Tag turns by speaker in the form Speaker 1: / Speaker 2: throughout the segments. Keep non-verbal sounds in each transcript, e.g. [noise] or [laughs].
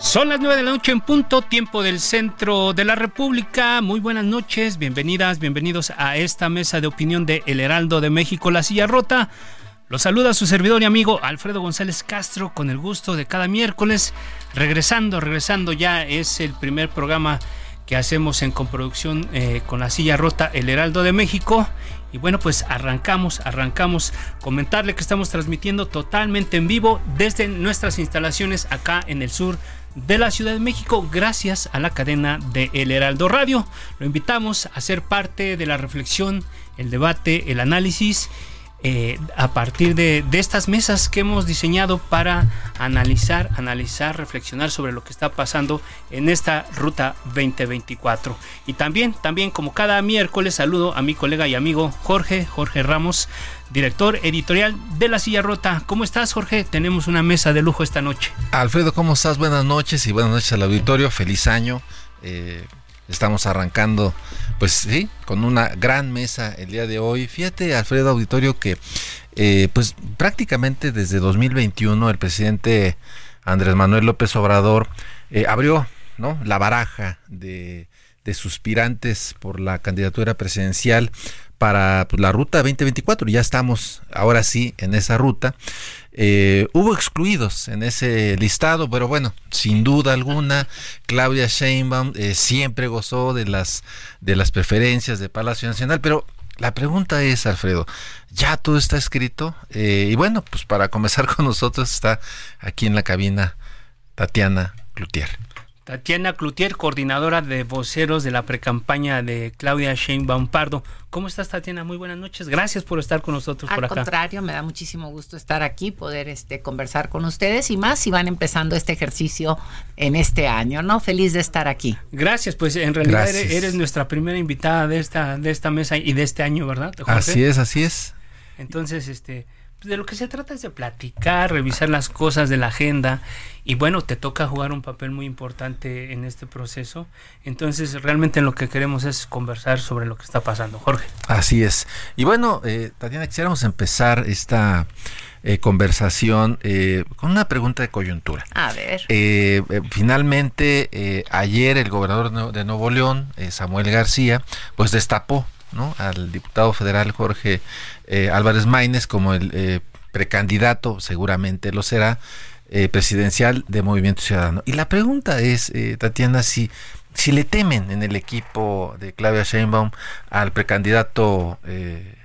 Speaker 1: Son las 9 de la noche en punto, tiempo del centro de la República. Muy buenas noches, bienvenidas, bienvenidos a esta mesa de opinión de El Heraldo de México, La Silla Rota. Los saluda su servidor y amigo Alfredo González Castro con el gusto de cada miércoles. Regresando, regresando ya es el primer programa que hacemos en coproducción eh, con La Silla Rota, El Heraldo de México. Y bueno, pues arrancamos, arrancamos. Comentarle que estamos transmitiendo totalmente en vivo desde nuestras instalaciones acá en el sur de la Ciudad de México gracias a la cadena de El Heraldo Radio. Lo invitamos a ser parte de la reflexión, el debate, el análisis eh, a partir de, de, estas mesas que hemos diseñado para analizar, analizar, reflexionar sobre lo que está pasando en esta ruta 2024. Y también, también como cada miércoles saludo a mi colega y amigo Jorge, Jorge Ramos, director editorial de La Silla Rota. ¿Cómo estás, Jorge? Tenemos una mesa de lujo esta noche.
Speaker 2: Alfredo, ¿cómo estás? Buenas noches y buenas noches al auditorio. Feliz año. Eh, estamos arrancando, pues sí, con una gran mesa el día de hoy. Fíjate, Alfredo Auditorio, que eh, pues prácticamente desde 2021 el presidente Andrés Manuel López Obrador eh, abrió ¿no? la baraja de, de suspirantes por la candidatura presidencial para pues, la ruta 2024. Ya estamos ahora sí en esa ruta. Eh, hubo excluidos en ese listado, pero bueno, sin duda alguna, Claudia Sheinbaum eh, siempre gozó de las, de las preferencias de Palacio Nacional, pero la pregunta es, Alfredo, ¿ya todo está escrito? Eh, y bueno, pues para comenzar [laughs] con nosotros está aquí en la cabina Tatiana Cloutier.
Speaker 1: Tatiana Cloutier, coordinadora de voceros de la precampaña de Claudia Sheinbaum Pardo. ¿Cómo estás, Tatiana? Muy buenas noches. Gracias por estar con nosotros
Speaker 3: Al
Speaker 1: por acá.
Speaker 3: Al contrario, me da muchísimo gusto estar aquí, poder este, conversar con ustedes y más si van empezando este ejercicio en este año, ¿no? Feliz de estar aquí.
Speaker 1: Gracias, pues en realidad eres, eres, nuestra primera invitada de esta, de esta mesa y de este año, ¿verdad?
Speaker 2: Jorge? Así es, así es.
Speaker 1: Entonces, este, de lo que se trata es de platicar, revisar las cosas de la agenda y bueno, te toca jugar un papel muy importante en este proceso. Entonces, realmente lo que queremos es conversar sobre lo que está pasando. Jorge.
Speaker 2: Así es. Y bueno, eh, Tatiana, quisiéramos empezar esta eh, conversación eh, con una pregunta de coyuntura.
Speaker 3: A ver.
Speaker 2: Eh, finalmente, ayer el gobernador de Nuevo León, Samuel García, pues destapó ¿no? al diputado federal Jorge eh, Álvarez Maínez como el eh, precandidato, seguramente lo será, eh, presidencial de Movimiento Ciudadano. Y la pregunta es, Tatiana, si, si le temen en el equipo de Claudia Sheinbaum al precandidato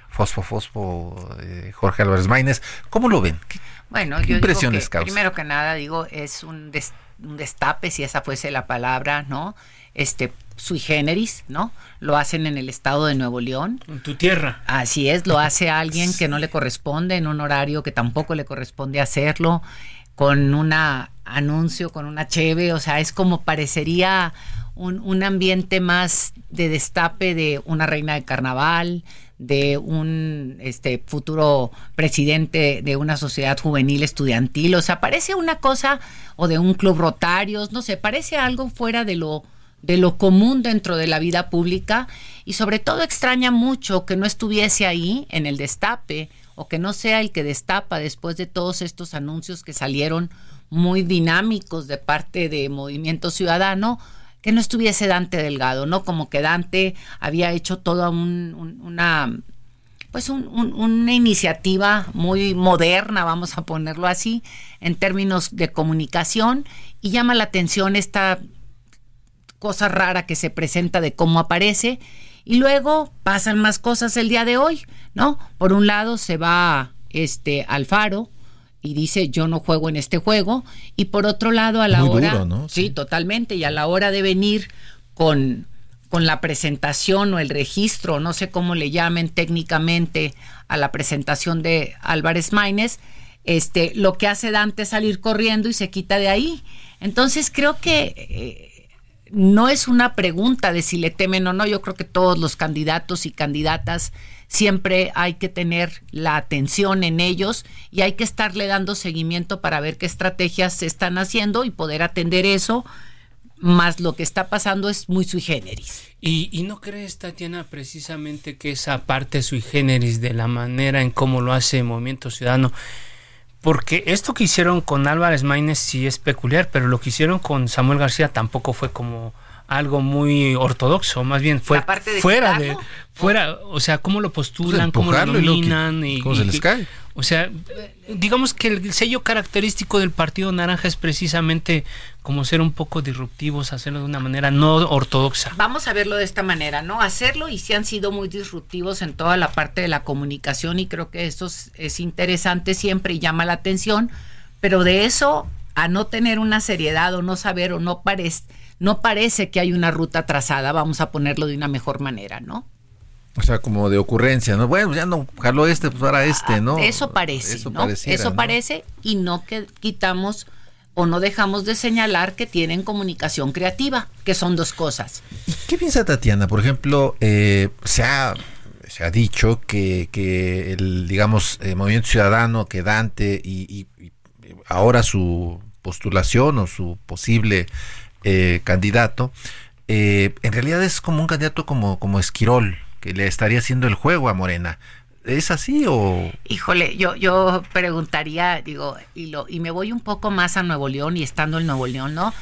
Speaker 2: Fosfo Fosfo Jorge Álvarez Maínez, ¿cómo lo ven? ¿Qué,
Speaker 3: bueno,
Speaker 2: qué
Speaker 3: yo
Speaker 2: impresiones
Speaker 3: digo que,
Speaker 2: causa?
Speaker 3: primero que nada, digo, es un, des, un destape, si esa fuese la palabra, ¿no? Este, sui generis, ¿no? Lo hacen en el estado de Nuevo León.
Speaker 1: En tu tierra.
Speaker 3: Así es, lo hace [laughs] alguien que no le corresponde en un horario que tampoco le corresponde hacerlo, con un anuncio, con una cheve, o sea, es como parecería un, un ambiente más de destape de una reina de carnaval, de un este futuro presidente de una sociedad juvenil estudiantil, o sea, parece una cosa o de un club rotarios, no sé, parece algo fuera de lo de lo común dentro de la vida pública y sobre todo extraña mucho que no estuviese ahí en el destape o que no sea el que destapa después de todos estos anuncios que salieron muy dinámicos de parte de Movimiento Ciudadano, que no estuviese Dante Delgado, ¿no? Como que Dante había hecho toda un, un, una pues un, un, una iniciativa muy moderna, vamos a ponerlo así, en términos de comunicación, y llama la atención esta cosa rara que se presenta de cómo aparece. Y luego pasan más cosas el día de hoy, ¿no? Por un lado se va este Alfaro y dice yo no juego en este juego. Y por otro lado, a la hora. sí, totalmente. Y a la hora de venir con, con la presentación o el registro, no sé cómo le llamen técnicamente a la presentación de Álvarez Maínez, este, lo que hace Dante es salir corriendo y se quita de ahí. Entonces creo que eh, no es una pregunta de si le temen o no, yo creo que todos los candidatos y candidatas siempre hay que tener la atención en ellos y hay que estarle dando seguimiento para ver qué estrategias se están haciendo y poder atender eso, más lo que está pasando es muy sui generis.
Speaker 1: ¿Y, y no crees, Tatiana, precisamente que esa parte sui generis de la manera en cómo lo hace Movimiento Ciudadano porque esto que hicieron con Álvarez Maínez sí es peculiar, pero lo que hicieron con Samuel García tampoco fue como algo muy ortodoxo, más bien fue fuera de fuera, o sea, cómo lo postulan, cómo lo nominan y,
Speaker 2: cómo se les cae.
Speaker 1: O sea, digamos que el sello característico del Partido Naranja es precisamente como ser un poco disruptivos, hacerlo de una manera no ortodoxa.
Speaker 3: Vamos a verlo de esta manera, ¿no? Hacerlo y sí han sido muy disruptivos en toda la parte de la comunicación y creo que eso es, interesante siempre y llama la atención, pero de eso a no tener una seriedad o no saber o no parece no parece que hay una ruta trazada, vamos a ponerlo de una mejor manera, ¿no?
Speaker 2: O sea, como de ocurrencia, ¿no? Bueno, ya no jaló este, pues ahora este, ¿no?
Speaker 3: Eso parece, eso ¿no? Eso parece y no que quitamos o no dejamos de señalar que tienen comunicación creativa, que son dos cosas.
Speaker 2: ¿Qué piensa Tatiana? Por ejemplo, eh, se, ha, se ha dicho que, que el, digamos, eh, Movimiento Ciudadano, que Dante y, y ahora su postulación o su posible eh, candidato, eh, en realidad es como un candidato como, como Esquirol, que le estaría haciendo el juego a Morena. ¿Es así o...?
Speaker 3: Híjole, yo, yo preguntaría, digo, y, lo, y me voy un poco más a Nuevo León y estando en Nuevo León, ¿no?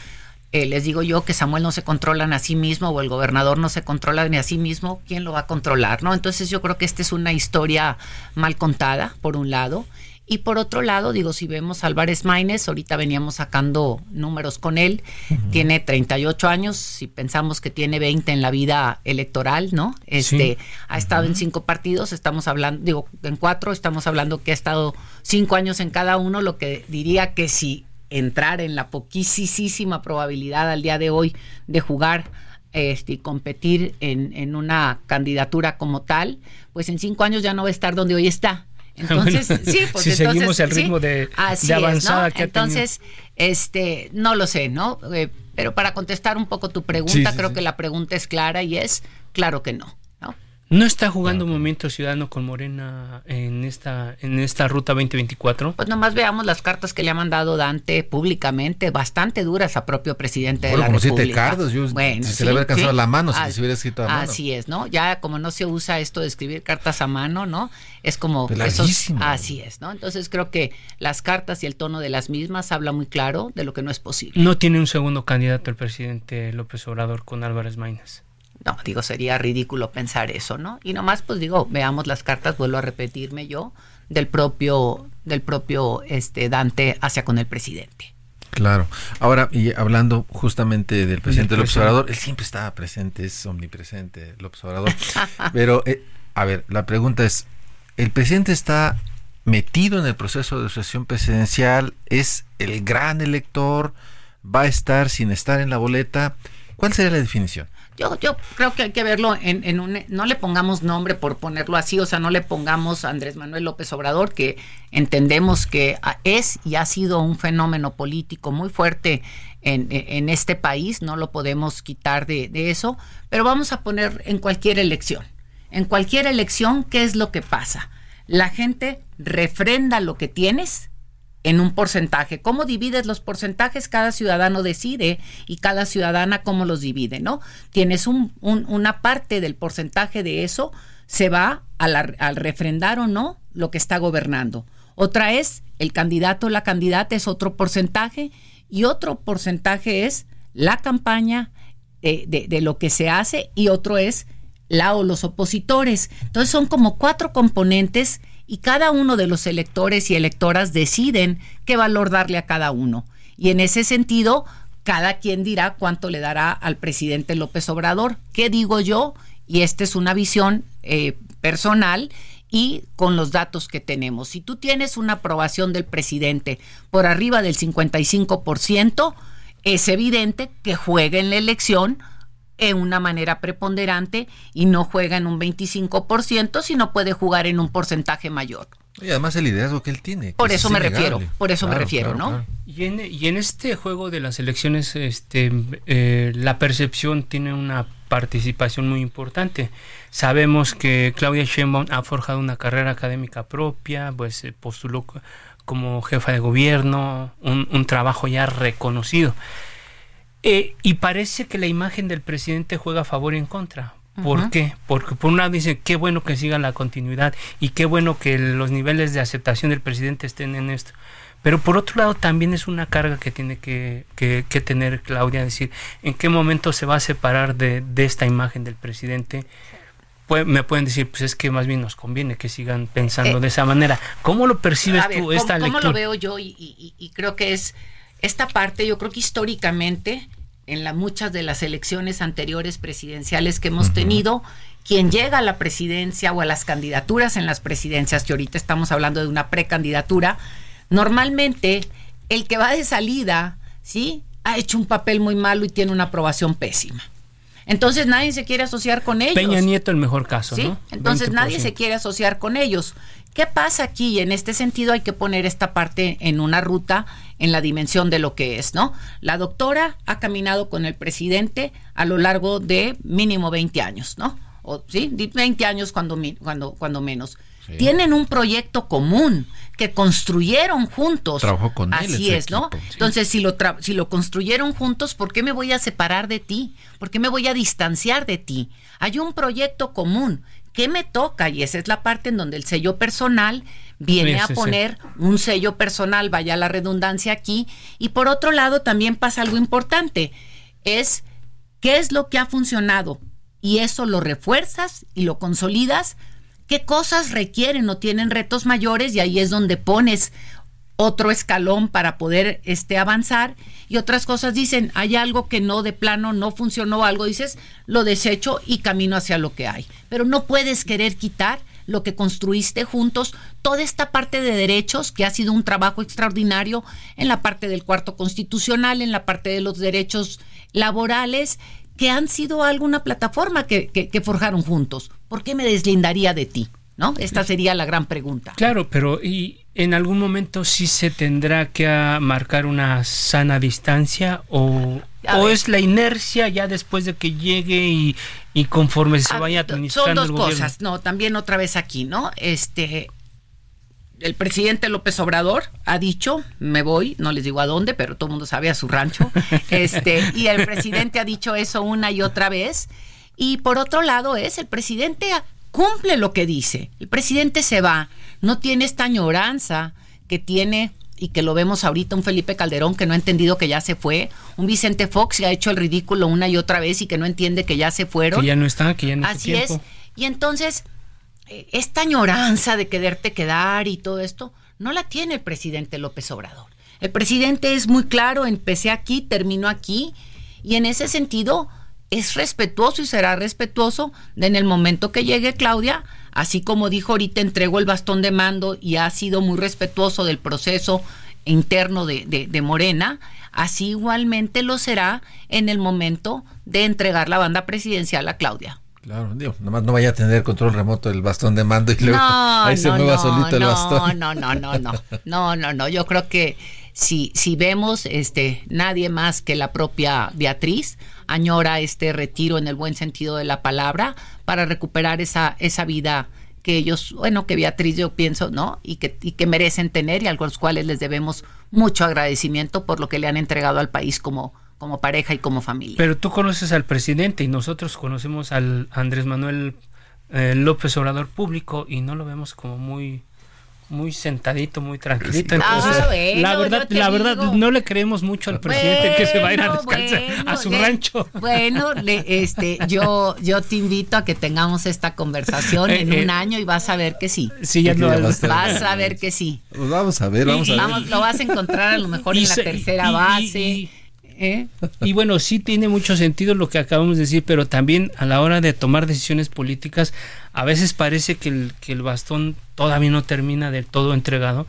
Speaker 3: Eh, les digo yo que Samuel no se controla a sí mismo o el gobernador no se controla ni a sí mismo, ¿quién lo va a controlar? ¿no? Entonces yo creo que esta es una historia mal contada, por un lado. Y por otro lado, digo, si vemos Álvarez Maínez, ahorita veníamos sacando números con él, tiene 38 años, si pensamos que tiene 20 en la vida electoral, ¿no? Este, ha estado en cinco partidos, estamos hablando, digo, en cuatro, estamos hablando que ha estado cinco años en cada uno, lo que diría que si entrar en la poquísima probabilidad al día de hoy de jugar este, y competir en, en una candidatura como tal, pues en cinco años ya no va a estar donde hoy está. Entonces, sí, [laughs] pues
Speaker 1: si seguimos el ritmo de, avanzada que
Speaker 3: Entonces, este, no lo sé, ¿no? Eh, pero para contestar un poco tu pregunta, creo que la pregunta es clara y es claro que no.
Speaker 1: ¿No está jugando Movimiento Ciudadano con Morena en esta, en esta ruta 2024?
Speaker 3: Pues nomás veamos las cartas que le ha mandado Dante públicamente, bastante duras a propio presidente de la como República.
Speaker 2: siete cartas, yo, bueno, si se le hubiera alcanzado la mano, si se hubiera escrito a mano.
Speaker 3: Así es, ¿no? Ya como no se usa esto de escribir cartas a mano, ¿no? Es como... Esos, así es, ¿no? Entonces creo que las cartas y el tono de las mismas habla muy claro de lo que no es posible.
Speaker 1: No tiene un segundo candidato el presidente López Obrador con Álvarez Maínez.
Speaker 3: No, digo, sería ridículo pensar eso, ¿no? Y nomás, pues digo, veamos las cartas, vuelvo a repetirme yo, del propio, del propio este, Dante hacia con el presidente.
Speaker 2: Claro. Ahora, y hablando justamente del presidente López Obrador, él siempre estaba presente, es omnipresente López Obrador. [laughs] Pero, eh, a ver, la pregunta es, ¿el presidente está metido en el proceso de sucesión presidencial? ¿Es el gran elector? ¿Va a estar sin estar en la boleta? ¿Cuál sería la definición?
Speaker 3: Yo, yo creo que hay que verlo en, en un... No le pongamos nombre por ponerlo así, o sea, no le pongamos Andrés Manuel López Obrador, que entendemos que es y ha sido un fenómeno político muy fuerte en, en este país, no lo podemos quitar de, de eso, pero vamos a poner en cualquier elección. En cualquier elección, ¿qué es lo que pasa? La gente refrenda lo que tienes en un porcentaje. ¿Cómo divides los porcentajes? Cada ciudadano decide y cada ciudadana cómo los divide, ¿no? Tienes un, una parte del porcentaje de eso, se va al refrendar o no lo que está gobernando. Otra es el candidato o la candidata es otro porcentaje y otro porcentaje es la campaña de, de, de lo que se hace y otro es la o los opositores. Entonces son como cuatro componentes y cada uno de los electores y electoras deciden qué valor darle a cada uno. Y en ese sentido, cada quien dirá cuánto le dará al presidente López Obrador. ¿Qué digo yo? Y esta es una visión eh, personal y con los datos que tenemos. Si tú tienes una aprobación del presidente por arriba del 55%, es evidente que juega en la elección en una manera preponderante y no juega en un 25%, sino puede jugar en un porcentaje mayor.
Speaker 2: Y además el liderazgo que él tiene.
Speaker 3: Por eso me refiero, por eso me refiero, ¿no?
Speaker 1: Y, en, y en, este juego de las elecciones, este, eh, la percepción tiene una participación muy importante. Sabemos que Claudia Sheinbaum ha forjado una carrera académica propia, pues postuló como jefa de gobierno, un, trabajo ya reconocido. Eh, y parece que la imagen del presidente juega a favor y en contra. ¿Por qué? Porque por un lado dice qué bueno que siga la continuidad y qué bueno que los niveles de aceptación del presidente estén en esto. Pero por otro lado también es una carga que tiene que, que, tener Claudia, decir, en qué momento se va a separar de, de esta imagen del presidente. Pues, me pueden decir, pues es que más bien nos conviene que sigan pensando eh, de esa manera. ¿Cómo lo percibes tú esta
Speaker 3: ¿cómo,
Speaker 1: lectura?
Speaker 3: ¿Cómo lo veo yo? Y, y, y, creo que es esta parte, yo creo que históricamente, en la, muchas de las elecciones anteriores presidenciales que hemos tenido, quien llega a la presidencia o a las candidaturas en las presidencias, que ahorita estamos hablando de una precandidatura, Normalmente, el que va de salida, ¿sí? Ha hecho un papel muy malo y tiene una aprobación pésima. Entonces nadie se quiere asociar con ellos.
Speaker 1: Peña Nieto el mejor caso, ¿Sí?
Speaker 3: Entonces nadie se quiere asociar con ellos. ¿Qué pasa aquí? En este sentido hay que poner esta parte en una ruta, en la dimensión de lo que es, ¿no? La doctora ha caminado con el presidente a lo largo de mínimo 20 años, ¿no? O, ¿Sí? 20 años cuando, cuando, cuando menos. Tienen un proyecto común que construyeron juntos.
Speaker 2: Trabajó con
Speaker 3: él. Así es, ¿no? Entonces, si lo, si lo construyeron juntos, ¿por qué me voy a separar de ti? ¿Por qué me voy a distanciar de ti? Hay un proyecto común. ¿Qué me toca? Y esa es la parte en donde el sello personal viene a poner un sello personal, vaya la redundancia aquí. Y por otro lado, también pasa algo importante. Es qué es lo que ha funcionado. Y eso lo refuerzas y lo consolidas qué cosas requieren o tienen retos mayores y ahí es donde pones otro escalón para poder este, avanzar y otras cosas dicen, hay algo que no de plano no funcionó, algo dices, lo desecho y camino hacia lo que hay. Pero no puedes querer quitar lo que construiste juntos, toda esta parte de derechos, que ha sido un trabajo extraordinario en la parte del cuarto constitucional, en la parte de los derechos laborales, que han sido alguna plataforma que, que, forjaron juntos. ¿Por qué me deslindaría de ti? ¿No? Esta sería la gran pregunta.
Speaker 1: Claro, pero y en algún momento sí se tendrá que marcar una sana distancia o, o es la inercia ya después de que llegue y, y conforme se vaya administrando
Speaker 3: Son dos cosas, no, también otra vez aquí, ¿no? Este, el presidente López Obrador ha dicho, me voy, no les digo a dónde, pero todo el mundo sabe a su rancho, [laughs] este, y el presidente ha dicho eso una y otra vez. Y por otro lado es, el presidente cumple lo que dice, el presidente se va, no tiene esta añoranza que tiene y que lo vemos ahorita un Felipe Calderón que no ha entendido que ya se fue, un Vicente Fox que ha hecho el ridículo una y otra vez y que no entiende que ya se fueron.
Speaker 1: Que ya no está, que ya no
Speaker 3: Así es. Y entonces eh, esta añoranza de quererte quedar y todo esto, no la tiene el presidente López Obrador. El presidente es muy claro, empecé aquí, termino aquí, y en ese sentido es respetuoso y será respetuoso de en el momento que llegue Claudia, así como dijo ahorita, entregó el bastón de mando y ha sido muy respetuoso del proceso interno de, de Morena, así igualmente lo será en el momento de entregar la banda presidencial a Claudia.
Speaker 2: Claro, digo, nomás no vaya a tener control remoto del bastón de mando y luego ahí se mueva solito el bastón.
Speaker 3: No, no, no, no, no, no, no, yo creo que si, si vemos, este, nadie más que la propia Beatriz añora este retiro en el buen sentido de la palabra para recuperar esa, esa vida que ellos, bueno, que Beatriz yo pienso, ¿no? Y que, y que merecen tener y a los cuales les debemos mucho agradecimiento por lo que le han entregado al país como, como pareja y como familia.
Speaker 1: Pero tú conoces al presidente y nosotros conocemos al Andrés Manuel eh, López Obrador público y no lo vemos como muy muy sentadito, muy tranquilito. Ah, la verdad, la verdad no le creemos mucho al presidente que se va a ir a descansar a su rancho.
Speaker 3: Bueno, este, yo, yo te invito a que tengamos esta conversación en eh, un eh, año y vas a ver que sí.
Speaker 1: Sí, ya lo
Speaker 3: vas, a ver que sí.
Speaker 2: Pues vamos a ver, vamos a ver.
Speaker 3: lo vas a encontrar a lo mejor en la tercera base
Speaker 1: ¿Eh? Y bueno, sí tiene mucho sentido lo que acabamos de decir, pero también a la hora de tomar decisiones políticas, a veces parece que el, que el bastón todavía no termina del todo entregado,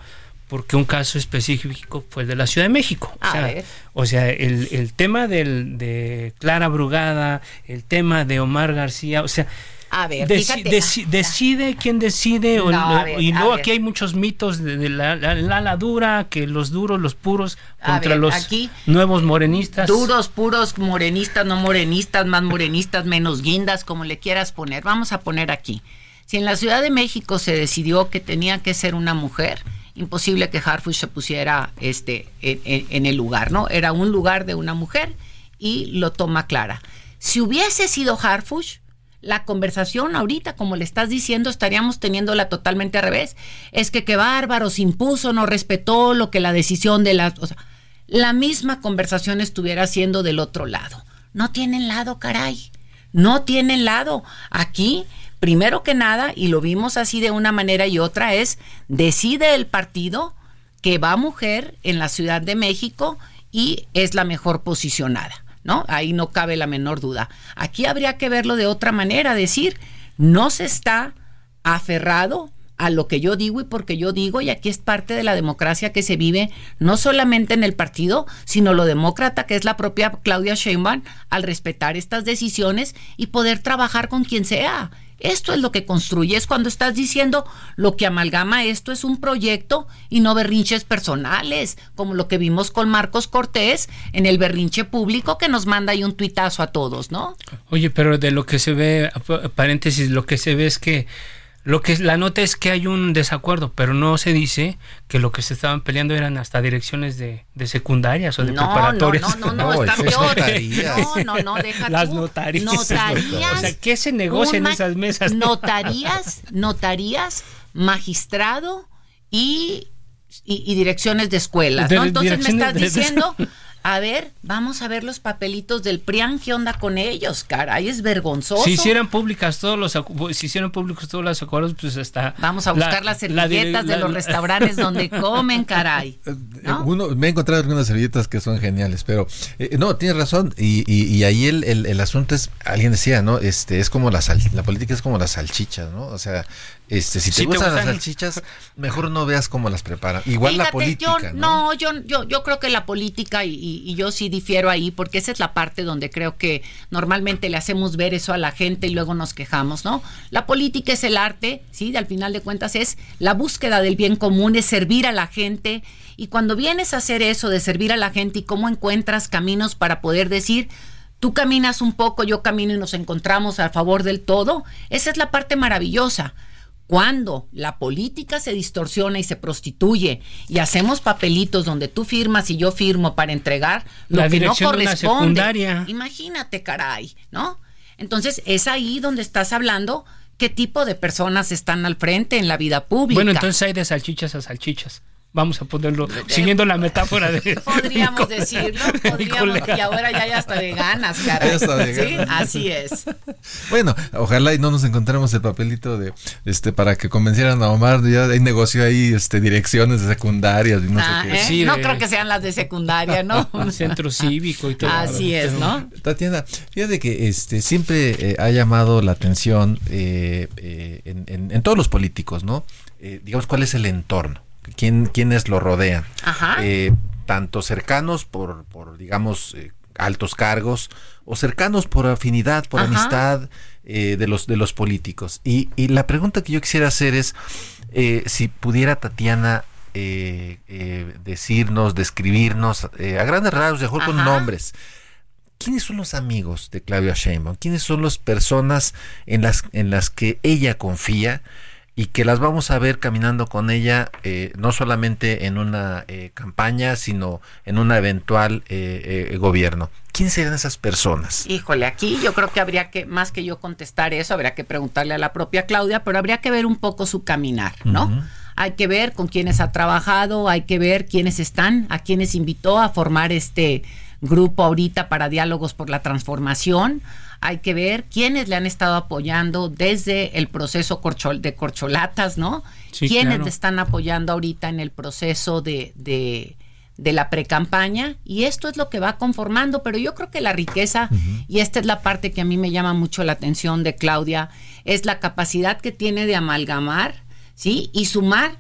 Speaker 1: porque un caso específico fue el de la Ciudad de México. O sea, o sea el, el tema del, de Clara Brugada, el tema de Omar García, o sea,
Speaker 3: a ver,
Speaker 1: decide quién decide. y luego aquí hay muchos mitos de, la, la, dura, que los duros, los puros, contra los nuevos morenistas.
Speaker 3: Duros, puros, morenistas, no morenistas, más morenistas, menos guindas, como le quieras poner. Vamos a poner aquí. Si en la Ciudad de México se decidió que tenía que ser una mujer, imposible que Harfush se pusiera este, en, en el lugar, ¿no? Era un lugar de una mujer y lo toma Clara. Si hubiese sido Harfush, la conversación ahorita, como le estás diciendo, estaríamos teniéndola totalmente al revés. Es que qué bárbaro, se impuso, no respetó lo que la decisión de la... O sea, la misma conversación estuviera siendo del otro lado. No tienen lado, caray. No tienen lado. Aquí, primero que nada, y lo vimos así de una manera y otra, es decide el partido que va mujer en la Ciudad de México y es la mejor posicionada. ¿No? Ahí no cabe la menor duda. Aquí habría que verlo de otra manera, decir, no se está aferrado a lo que yo digo y porque yo digo, y aquí es parte de la democracia que se vive no solamente en el partido, sino lo demócrata que es la propia Claudia Sheinbaum al respetar estas decisiones y poder trabajar con quien sea. Esto es lo que construye, es cuando estás diciendo lo que amalgama esto es un proyecto y no berrinches personales, como lo que vimos con Marcos Cortés en el berrinche público que nos manda ahí un tuitazo a todos, ¿no?
Speaker 1: Oye, pero de lo que se ve, paréntesis, lo que se ve es que lo que la nota es que hay un desacuerdo, pero no se dice que lo que se estaban peleando eran hasta direcciones de, de secundarias o de preparatorias.
Speaker 3: No, no, no, [laughs] no, está peor. No, no, no, deja
Speaker 1: Las notarías.
Speaker 3: Notarías.
Speaker 1: O sea, ¿qué se negocia en esas mesas? [laughs]
Speaker 3: Notarías, notarías, magistrado y, y, direcciones de escuelas, ¿no? Entonces me estás diciendo a ver, vamos a ver los papelitos del PRIAN, ¿qué onda con ellos? Caray, es vergonzoso.
Speaker 1: Si hicieran públicas todos los si hicieran públicos todos los acuerdos, pues hasta
Speaker 3: Vamos a buscar las servilletas de los restaurantes donde [laughs] comen, caray. Eh,
Speaker 2: Uno, me he encontrado algunas servilletas que son geniales, pero eh, no, tienes razón y, y, ahí el, el, asunto es, alguien decía, ¿no? Este es como la sal, la política es como las salchichas, ¿no? O sea, este, si te, gustan, las salchichas, mejor no veas cómo las preparan. Igual la política.
Speaker 3: ¿no? yo, yo, yo creo que la política, y, y, yo sí difiero ahí, porque esa es la parte donde creo que normalmente le hacemos ver eso a la gente y luego nos quejamos, ¿no? La política es el arte, ¿sí? Al final de cuentas es la búsqueda del bien común, es servir a la gente. Y cuando vienes a hacer eso de servir a la gente y cómo encuentras caminos para poder decir, tú caminas un poco, yo camino y nos encontramos a favor del todo, esa es la parte maravillosa. Cuando la política se distorsiona y se prostituye y hacemos papelitos donde tú firmas y yo firmo para entregar lo que no corresponde. Imagínate, caray, ¿no? Entonces es ahí donde estás hablando qué tipo de personas están al frente en la vida pública.
Speaker 1: Bueno, entonces hay de salchichas a salchichas vamos a ponerlo, siguiendo la metáfora de... [laughs]
Speaker 3: Podríamos decirlo, podríamos, y ahora ya hay hasta veganas, caray. ¿Sí? Así es.
Speaker 2: Bueno, ojalá y no nos encontremos el papelito de, este, para que convencieran a Omar, ya hay negocio ahí, este, direcciones de secundarias y no sé ah,
Speaker 3: qué. ¿eh? no creo que sean las de secundaria, ¿no?
Speaker 1: Un [laughs] centro cívico y todo.
Speaker 3: Así es, ¿no?
Speaker 2: Tatiana, fíjate que este, siempre eh, ha llamado la atención eh, en, en, todos los políticos, ¿no? digamos, ¿cuál es el entorno? Quién, quiénes lo rodean. Eh, tanto cercanos por, por digamos, eh, altos cargos o cercanos por afinidad, por amistad eh, de, los, de los políticos. Y, y, la pregunta que yo quisiera hacer es si pudiera Tatiana decirnos, describirnos a grandes rasgos, mejor con nombres. ¿Quiénes son los amigos de Claudia Sheinbaum? ¿Quiénes son las personas en las, en las que ella confía? Y que las vamos a ver caminando con ella eh, no solamente en una eh, campaña, sino en un eventual eh, gobierno. ¿Quién serían esas personas?
Speaker 3: Híjole, aquí yo creo que habría que, más que yo contestar eso, habría que preguntarle a la propia Claudia, pero habría que ver un poco su caminar, ¿no? Hay que ver con quiénes ha trabajado, hay que ver quiénes están, a quiénes invitó a formar este grupo ahorita para diálogos por la transformación hay que ver quiénes le han estado apoyando desde el proceso de corcholatas, ¿no? quiénes le están apoyando ahorita en el proceso de, de la precampaña y esto es lo que va conformando, pero yo creo que la riqueza, y esta es la parte que a mí me llama mucho la atención de Claudia, es la capacidad que tiene de amalgamar, ¿sí? Y sumar,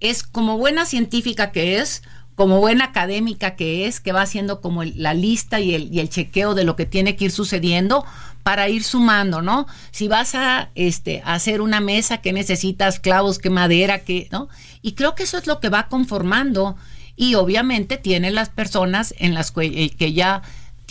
Speaker 3: es como buena científica que es, como buena académica que es, que va haciendo como la lista y el, el chequeo de lo que tiene que ir sucediendo para ir sumando, ¿no? Si vas a, este, hacer una mesa, que necesitas? Clavos, ¿qué madera? ¿Qué? ¿No? Y creo que eso es lo que va conformando y obviamente tiene las personas en las eh, que ya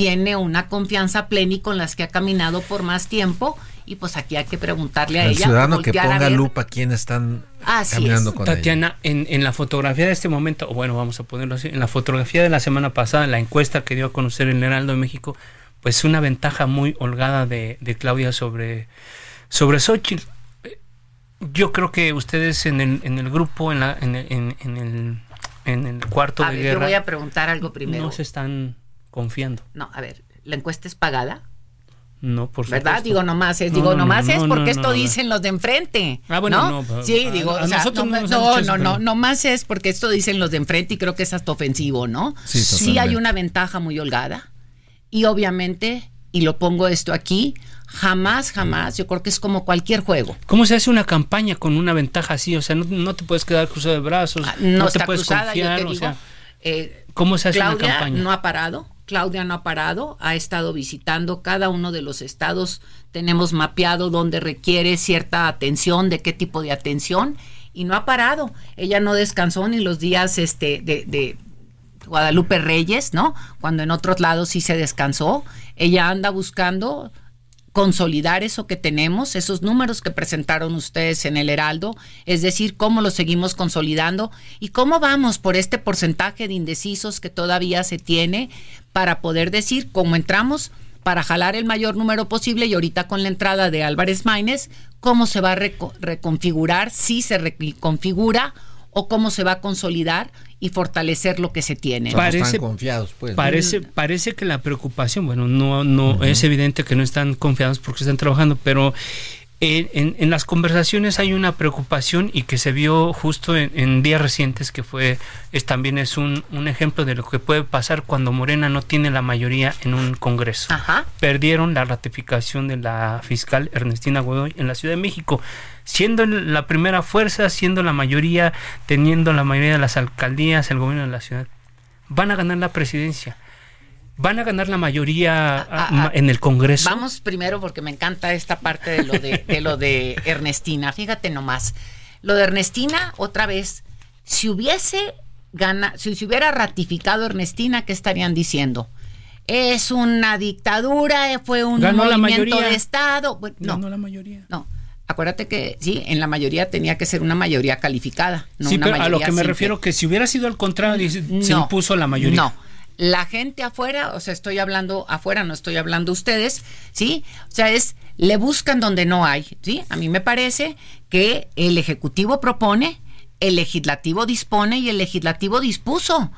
Speaker 3: tiene una confianza plena y con las que ha caminado por más tiempo y pues aquí hay que preguntarle a
Speaker 2: El
Speaker 3: ella.
Speaker 2: ciudadano que ponga lupa quién están
Speaker 3: Así
Speaker 2: caminando
Speaker 3: es.
Speaker 2: con ella.
Speaker 1: Tatiana, en, en la fotografía de este momento, o bueno, vamos a ponerlo así, en la fotografía de la semana pasada, la encuesta que dio a conocer el Heraldo de México, pues una ventaja muy holgada de, de Claudia sobre, sobre Xochitl. Yo creo que ustedes en el, en el grupo, en, la, en, el, en, en el, en el cuarto
Speaker 3: A
Speaker 1: de
Speaker 3: ver, yo voy a preguntar algo primero.
Speaker 1: no se están confiando.
Speaker 3: No, a ver, ¿la encuesta es pagada?
Speaker 1: No, por supuesto.
Speaker 3: ¿Verdad? Digo, nomás es,
Speaker 1: No,
Speaker 3: digo,
Speaker 1: no, no,
Speaker 3: nomás
Speaker 1: no,
Speaker 3: es porque
Speaker 1: no,
Speaker 3: esto
Speaker 1: no,
Speaker 3: dicen los de enfrente.
Speaker 1: Ah, bueno,
Speaker 3: ¿no?
Speaker 1: no, pero
Speaker 3: sí,
Speaker 1: a-
Speaker 3: digo,
Speaker 1: a
Speaker 3: o sea,
Speaker 1: nosotros
Speaker 3: no,
Speaker 1: no nos
Speaker 3: no,
Speaker 1: han dicho
Speaker 3: no,
Speaker 1: eso,
Speaker 3: no, nomás es porque esto dicen los de enfrente y creo que es hasta ofensivo, ¿no?
Speaker 2: Sí,
Speaker 3: sí hay una ventaja muy holgada y obviamente, y lo pongo esto aquí, jamás, jamás, yo creo que es como cualquier juego.
Speaker 1: ¿Cómo se hace una campaña con una ventaja así? O sea, no, no te puedes quedar cruzado de brazos,
Speaker 3: Ah,
Speaker 1: no,
Speaker 3: no,
Speaker 1: te
Speaker 3: está
Speaker 1: puedes
Speaker 3: cruzada,
Speaker 1: confiar,
Speaker 3: yo te
Speaker 1: o
Speaker 3: digo.
Speaker 1: sea,
Speaker 3: eh,
Speaker 1: ¿cómo se hace una campaña?
Speaker 3: no ha parado. Claudia no ha parado, ha estado visitando cada uno de los estados, tenemos mapeado donde requiere cierta atención, de qué tipo de atención, y no ha parado. Ella no descansó ni los días este, de, de Guadalupe Reyes, ¿no? Cuando en otros lados sí se descansó. Ella anda buscando consolidar eso que tenemos, esos números que presentaron ustedes en el Heraldo, es decir, cómo lo seguimos consolidando y cómo vamos por este porcentaje de indecisos que todavía se tiene para poder decir cómo entramos para jalar el mayor número posible y ahorita con la entrada de Álvarez Maínez, cómo se va a reco- reconfigurar, si se reconfigura o cómo se va a consolidar y fortalecer lo que se tiene.
Speaker 2: No
Speaker 1: Parece-
Speaker 2: están confiados, pues. ¿no?
Speaker 1: Parece, parece que la preocupación, bueno, no, no es evidente que no están confiados porque están trabajando, pero en, en- en las conversaciones hay una preocupación y que se vio justo en, en días recientes que fue es también es un, un ejemplo de lo que puede pasar cuando Morena no tiene la mayoría en un Congreso.
Speaker 3: Ajá.
Speaker 1: Perdieron la ratificación de la fiscal Ernestina Godoy en la Ciudad de México, siendo la primera fuerza, siendo la mayoría, teniendo la mayoría de las alcaldías, el gobierno de la ciudad. Van a ganar la presidencia. Van a ganar la mayoría ma- en el Congreso.
Speaker 3: Vamos primero porque me encanta esta parte de lo de, de lo de Ernestina. Fíjate nomás. Lo de Ernestina, otra vez, si hubiese gana, si se hubiera ratificado Ernestina, ¿qué estarían diciendo? Es una dictadura, fue un
Speaker 1: Ganó la
Speaker 3: movimiento
Speaker 1: mayoría.
Speaker 3: de Estado. Bueno,
Speaker 1: no,
Speaker 3: no,
Speaker 1: no la mayoría.
Speaker 3: no. Acuérdate que sí, en la mayoría tenía que ser una mayoría calificada. No
Speaker 1: sí,
Speaker 3: una
Speaker 1: pero a lo que me
Speaker 3: simple.
Speaker 1: refiero que si hubiera sido al contrario, se
Speaker 3: No,
Speaker 1: impuso la mayoría.
Speaker 3: No. La gente afuera, o sea, estoy hablando afuera, no estoy hablando ustedes, ¿sí? O sea, es, le buscan donde no hay, ¿sí? A mí me parece que el Ejecutivo propone, el Legislativo dispone y el Legislativo dispuso.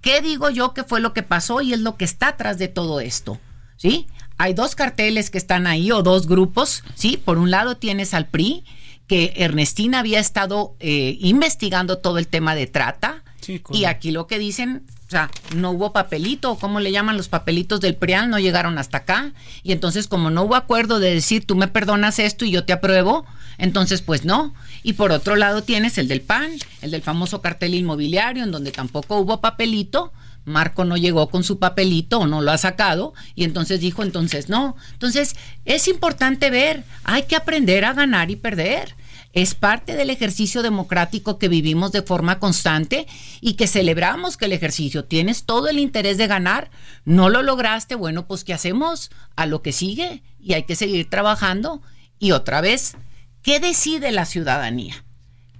Speaker 3: ¿Qué digo yo que fue lo que pasó y es lo que está atrás de todo esto? ¿Sí? Hay dos carteles que están ahí o dos grupos, ¿sí? Por un lado tienes al PRI, que Ernestina había estado eh, investigando todo el tema de trata,
Speaker 1: Sí,
Speaker 3: y aquí lo que dicen, o sea, no hubo papelito, ¿cómo le llaman los papelitos del PRIAN? No llegaron hasta acá. Y entonces, como no hubo acuerdo de decir, tú me perdonas esto y yo te apruebo, entonces, pues no. Y por otro lado tienes el del PAN, el del famoso cartel inmobiliario, en donde tampoco hubo papelito. Marco no llegó con su papelito o no lo ha sacado y entonces dijo entonces no. Entonces es importante ver, hay que aprender a ganar y perder. Es parte del ejercicio democrático que vivimos de forma constante y que celebramos que el ejercicio tienes todo el interés de ganar, no lo lograste, bueno, pues ¿qué hacemos? A lo que sigue y hay que seguir trabajando. Y otra vez, ¿qué decide la ciudadanía?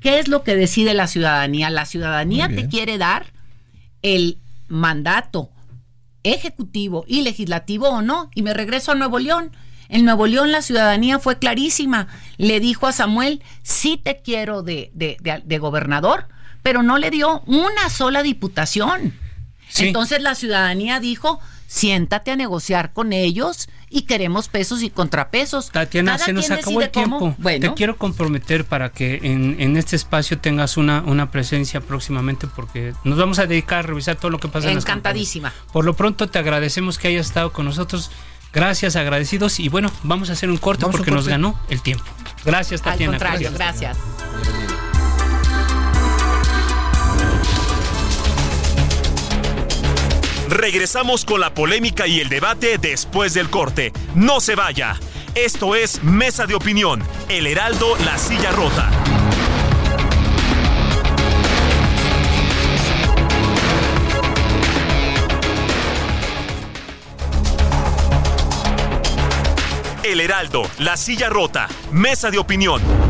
Speaker 3: ¿Qué es lo que decide la ciudadanía? La ciudadanía te quiere dar el mandato ejecutivo y legislativo o no. Y me regreso a Nuevo León. En Nuevo León la ciudadanía fue clarísima. Le dijo a Samuel, sí te quiero de, de- de- de gobernador, pero no le dio una sola diputación.
Speaker 1: Sí.
Speaker 3: Entonces la ciudadanía dijo, siéntate a negociar con ellos y queremos pesos y contrapesos.
Speaker 1: Tatiana,
Speaker 3: Cada
Speaker 1: se nos acabó el
Speaker 3: cómo.
Speaker 1: tiempo.
Speaker 3: Bueno,
Speaker 1: Te quiero comprometer para que en, en este espacio tengas una, una presencia próximamente porque nos vamos a dedicar a revisar todo lo que pasa en las
Speaker 3: encantadísima.
Speaker 1: Por lo pronto te agradecemos que hayas estado con nosotros. Gracias, agradecidos. Y bueno, vamos a hacer un corte
Speaker 2: Vamos a un
Speaker 1: porque nos ganó el tiempo. Gracias,
Speaker 3: Al
Speaker 1: Tatiana.
Speaker 3: contrario, gracias.
Speaker 4: Regresamos con la polémica y el debate después del corte. No se vaya. Esto es Mesa de Opinión, El Heraldo, La Silla Rota. El Heraldo, La Silla Rota, Mesa de Opinión.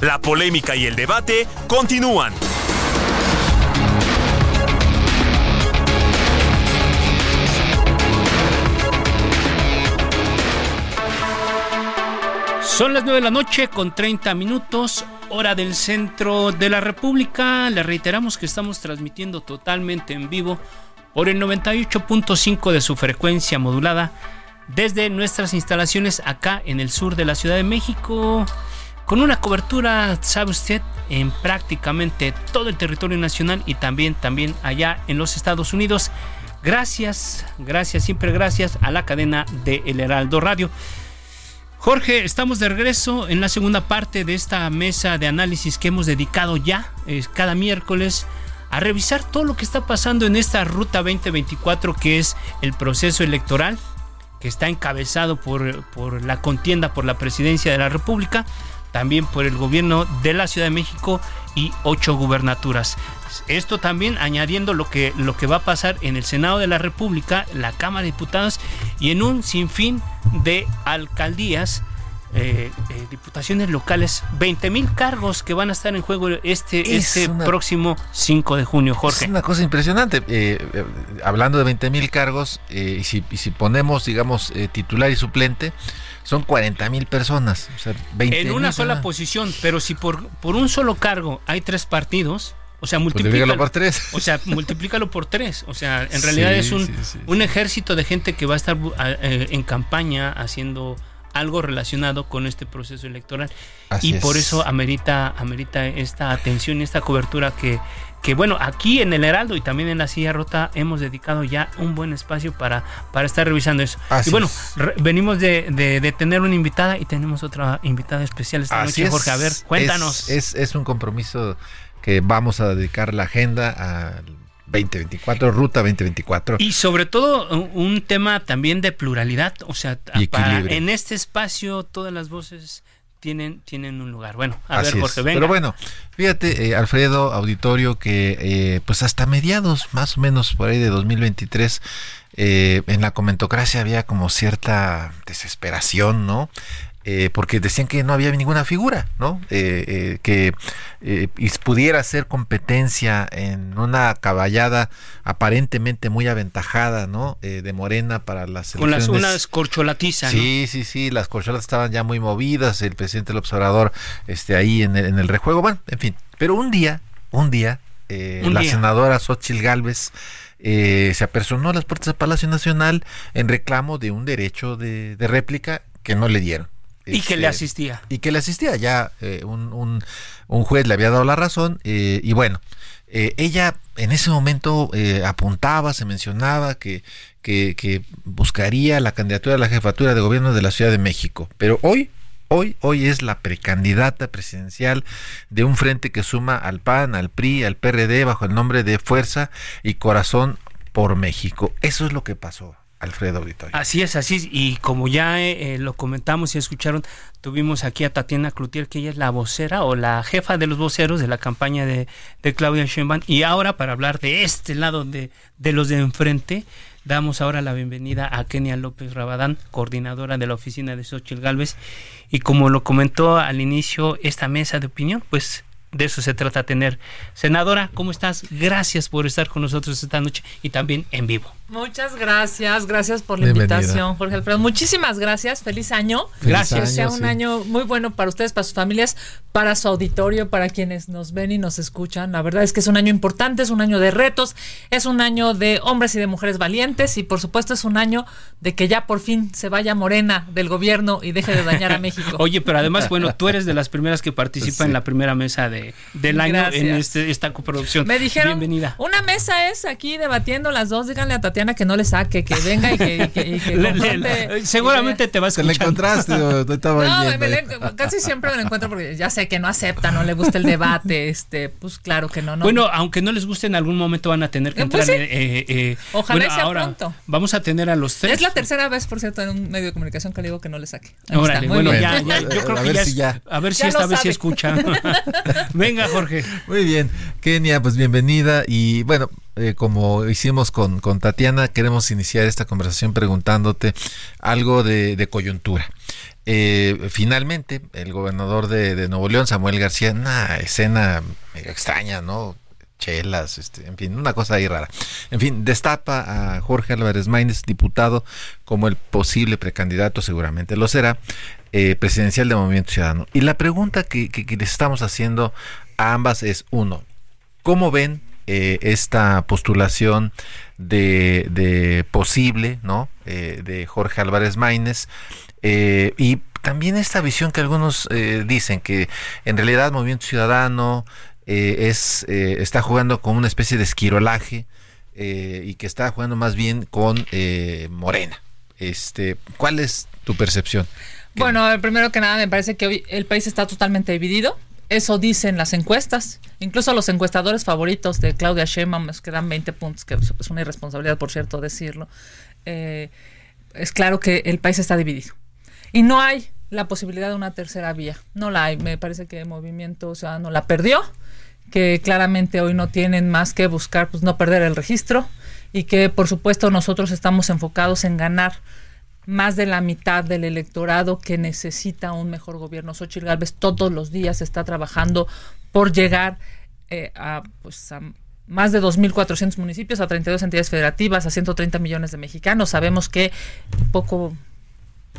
Speaker 4: La polémica y el debate continúan.
Speaker 1: Son las 9 de la noche con 30 minutos, hora del centro de la República. Le reiteramos que estamos transmitiendo totalmente en vivo por el 98.5 de su frecuencia modulada desde nuestras instalaciones acá en el sur de la Ciudad de México. Con una cobertura, sabe usted, en prácticamente todo el territorio nacional y también, también allá en los Estados Unidos. Gracias, gracias, siempre gracias a la cadena de El Heraldo Radio. Jorge, estamos de regreso en la segunda parte de esta mesa de análisis que hemos dedicado ya eh, cada miércoles a revisar todo lo que está pasando en esta Ruta 2024 que es el proceso electoral que está encabezado por, por la contienda por la presidencia de la República, también por el gobierno de la Ciudad de México y ocho gubernaturas. Esto también añadiendo lo que, lo que va a pasar en el Senado de la República, la Cámara de Diputados y en un sinfín de alcaldías, eh, eh, diputaciones locales, 20 mil cargos que van a estar en juego este,
Speaker 2: Es
Speaker 1: este
Speaker 2: una-
Speaker 1: próximo 5 de junio, Jorge.
Speaker 2: Es una cosa impresionante. Eh, hablando de 20 mil cargos, y, si, y si ponemos, digamos, titular y suplente, son 40 mil personas. O sea, 20
Speaker 1: en una sola posición, pero si por, por un solo cargo hay tres partidos, o sea,
Speaker 2: Pues
Speaker 1: multiplícalo
Speaker 2: multiplícalo por tres.
Speaker 1: O sea, multiplícalo por tres. O sea, en [laughs] realidad
Speaker 2: Sí,
Speaker 1: es un,
Speaker 2: sí, sí,
Speaker 1: un ejército de gente que va a estar eh, en campaña haciendo algo relacionado con este proceso electoral.
Speaker 2: Así
Speaker 1: y por
Speaker 2: es.
Speaker 1: eso amerita, amerita esta atención y esta cobertura que, que, bueno, aquí en el Heraldo y también en la silla rota hemos dedicado ya un buen espacio para, para estar revisando eso.
Speaker 2: Así
Speaker 1: y bueno,
Speaker 2: es.
Speaker 1: re- venimos de, de- de tener una invitada y tenemos otra invitada especial esta
Speaker 2: Así
Speaker 1: noche,
Speaker 2: es.
Speaker 1: Jorge. A ver, cuéntanos.
Speaker 2: Es, es, un compromiso que vamos a dedicar la agenda al 2024, Ruta 2024.
Speaker 1: Y sobre todo un- tema también de pluralidad, o sea, para- en este espacio todas las voces tienen, tienen un lugar. Bueno, a
Speaker 2: Así
Speaker 1: ver. Jorge, venga.
Speaker 2: Pero bueno, fíjate, eh, Alfredo, auditorio, que eh, pues hasta mediados, más o menos por ahí de 2023, eh, en la comentocracia había como cierta desesperación, ¿no? Eh, porque decían que no había ninguna figura, ¿no? Eh, eh, que eh, pudiera ser competencia en una caballada aparentemente muy aventajada, ¿no? Eh, de Morena para las
Speaker 1: con las
Speaker 2: elecciones.
Speaker 1: unas corcholatizas,
Speaker 2: Sí, sí, sí, las corcholatas estaban ya muy movidas, el presidente del observador este, ahí en el, en el rejuego, bueno, en fin. Pero un día, un día, eh,
Speaker 1: Un
Speaker 2: la
Speaker 1: día.
Speaker 2: senadora Xochitl Gálvez eh, se apersonó a las puertas del Palacio Nacional en reclamo de un derecho de, de réplica que no le dieron.
Speaker 1: Y que le
Speaker 2: Este,
Speaker 1: asistía.
Speaker 2: y que le asistía ya eh, un, un- un juez le había dado la razón eh, y bueno eh, ella en ese momento eh, apuntaba se mencionaba que, que, que buscaría la candidatura a la jefatura de gobierno de la Ciudad de México pero hoy Hoy, hoy es la precandidata presidencial de un frente que suma al PAN, al PRI, al PRD bajo el nombre de Fuerza y Corazón por México. Eso es lo que pasó. Alfredo Auditorio.
Speaker 1: Así es, así Y como ya eh, eh, lo comentamos y escucharon, tuvimos aquí a Tatiana Cloutier, que ella es la vocera o la jefa de los voceros de la campaña de, Claudia Sheinbaum. Y ahora, para hablar de este lado de, de los de enfrente, damos ahora la bienvenida a Kenia López Rabadán, coordinadora de la oficina de Xochitl Galvez. Y como lo comentó al inicio, esta mesa de opinión, pues de eso se trata tener. Senadora, ¿cómo estás? Gracias por estar con nosotros esta noche y también en vivo.
Speaker 5: Muchas gracias, gracias por la invitación, Jorge Alfredo. Muchísimas gracias, feliz año.
Speaker 1: gracias.
Speaker 5: Que sea un año muy bueno para ustedes, para sus familias, para su auditorio, para quienes nos ven y nos escuchan. La verdad es que es un año importante, es un año de retos, es un año de hombres y de mujeres valientes y por supuesto es un año de que ya por fin se vaya Morena del gobierno y deje de dañar a [laughs] México.
Speaker 1: Oye, pero además, bueno, tú eres de las primeras que participa en la primera mesa de, del año en este, esta coproducción.
Speaker 5: Me dijeron, Bienvenida. una mesa es aquí debatiendo las dos, díganle a Tatiana que no le saque, que venga y que...
Speaker 1: seguramente te vas a
Speaker 2: Te la encontraste, [laughs] no,
Speaker 5: casi siempre me lo encuentro porque ya sé que no acepta, no le gusta el debate, este, pues claro que no. no.
Speaker 1: Bueno, aunque no les guste, en algún momento van a tener que pues entrar. Eh, eh,
Speaker 5: Ojalá sea pronto.
Speaker 1: Vamos a tener a los tres.
Speaker 5: Es la tercera vez, por cierto, en un medio de comunicación que le digo que no le saque.
Speaker 1: Órale, bueno, ya, ya, yo creo que ya, a ver si esta vez sí escucha. [laughs] Venga, Jorge.
Speaker 2: Muy bien, Kenia, pues bienvenida y bueno, eh, como hicimos con, con, Tatiana, queremos iniciar esta conversación preguntándote algo de, coyuntura. Eh, finalmente, el gobernador de, Nuevo León, Samuel García, una escena extraña, ¿no? Chelas, este, en fin, una cosa ahí rara. En fin, destapa a Jorge Álvarez Maínez, diputado, como el posible precandidato, seguramente lo será, eh, presidencial de Movimiento Ciudadano. Y la pregunta que, que, les estamos haciendo a ambas es, uno, ¿cómo ven eh, esta postulación de, posible, ¿no? Eh, de Jorge Álvarez Maínez eh, y también esta visión que algunos dicen que en realidad Movimiento Ciudadano es está jugando con una especie de esquirolaje y que está jugando más bien con Morena. Este, ¿cuál es tu percepción?
Speaker 5: Bueno, primero que nada me parece que hoy el país está totalmente dividido eso dicen las encuestas. Incluso los encuestadores favoritos de Claudia Sheinbaum que dan 20 puntos, que es una irresponsabilidad, por cierto, decirlo. Eh, es claro que el país está dividido. Y no hay la posibilidad de una tercera vía. No la hay. Me parece que el Movimiento Ciudadano la perdió, que claramente hoy no tienen más que buscar, pues no perder el registro y que por supuesto nosotros estamos enfocados en ganar más de la mitad del electorado que necesita un mejor gobierno. Xochitl Gálvez todos los días está trabajando por llegar eh, a, pues, a más de 2.400 municipios, a 32 entidades federativas, a 130 millones de mexicanos. Sabemos que poco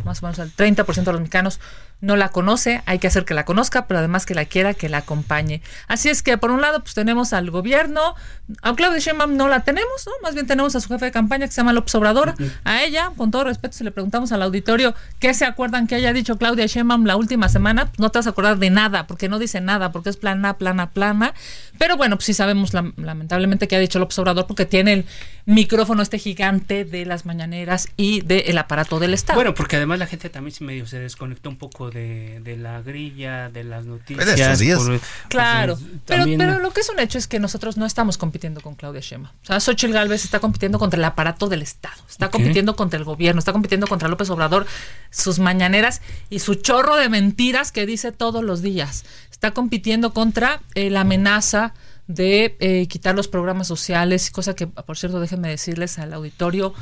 Speaker 5: más o menos el 30% de los mexicanos no la conoce, hay que hacer que la conozca, pero además que la quiera, que la acompañe. Así es que por un lado pues tenemos al gobierno, a Claudia Sheinbaum no la tenemos, ¿no? Más bien tenemos a su jefe de campaña que se llama López Obrador. A ella, con todo respeto, si le preguntamos al auditorio qué se acuerdan que haya dicho Claudia Sheinbaum la última semana, pues, no te vas a acordar de nada, porque no dice nada, porque es plana, plana, plana. Pero bueno, pues sí sabemos lamentablemente que ha dicho López Obrador porque tiene el micrófono este gigante de las mañaneras y del aparato del Estado.
Speaker 1: Bueno, porque además la gente también medio se desconectó un poco de, la grilla, de las noticias.
Speaker 5: claro, pero, pero, lo que es un hecho es que nosotros no estamos compitiendo con Claudia Sheinbaum. O sea, Xochitl Galvez está compitiendo contra el aparato del Estado, está compitiendo contra el gobierno, está compitiendo contra López Obrador, sus mañaneras y su chorro de mentiras que dice todos los días. Está compitiendo contra eh, la amenaza de eh, quitar los programas sociales, cosa que, por cierto, déjenme decirles al auditorio,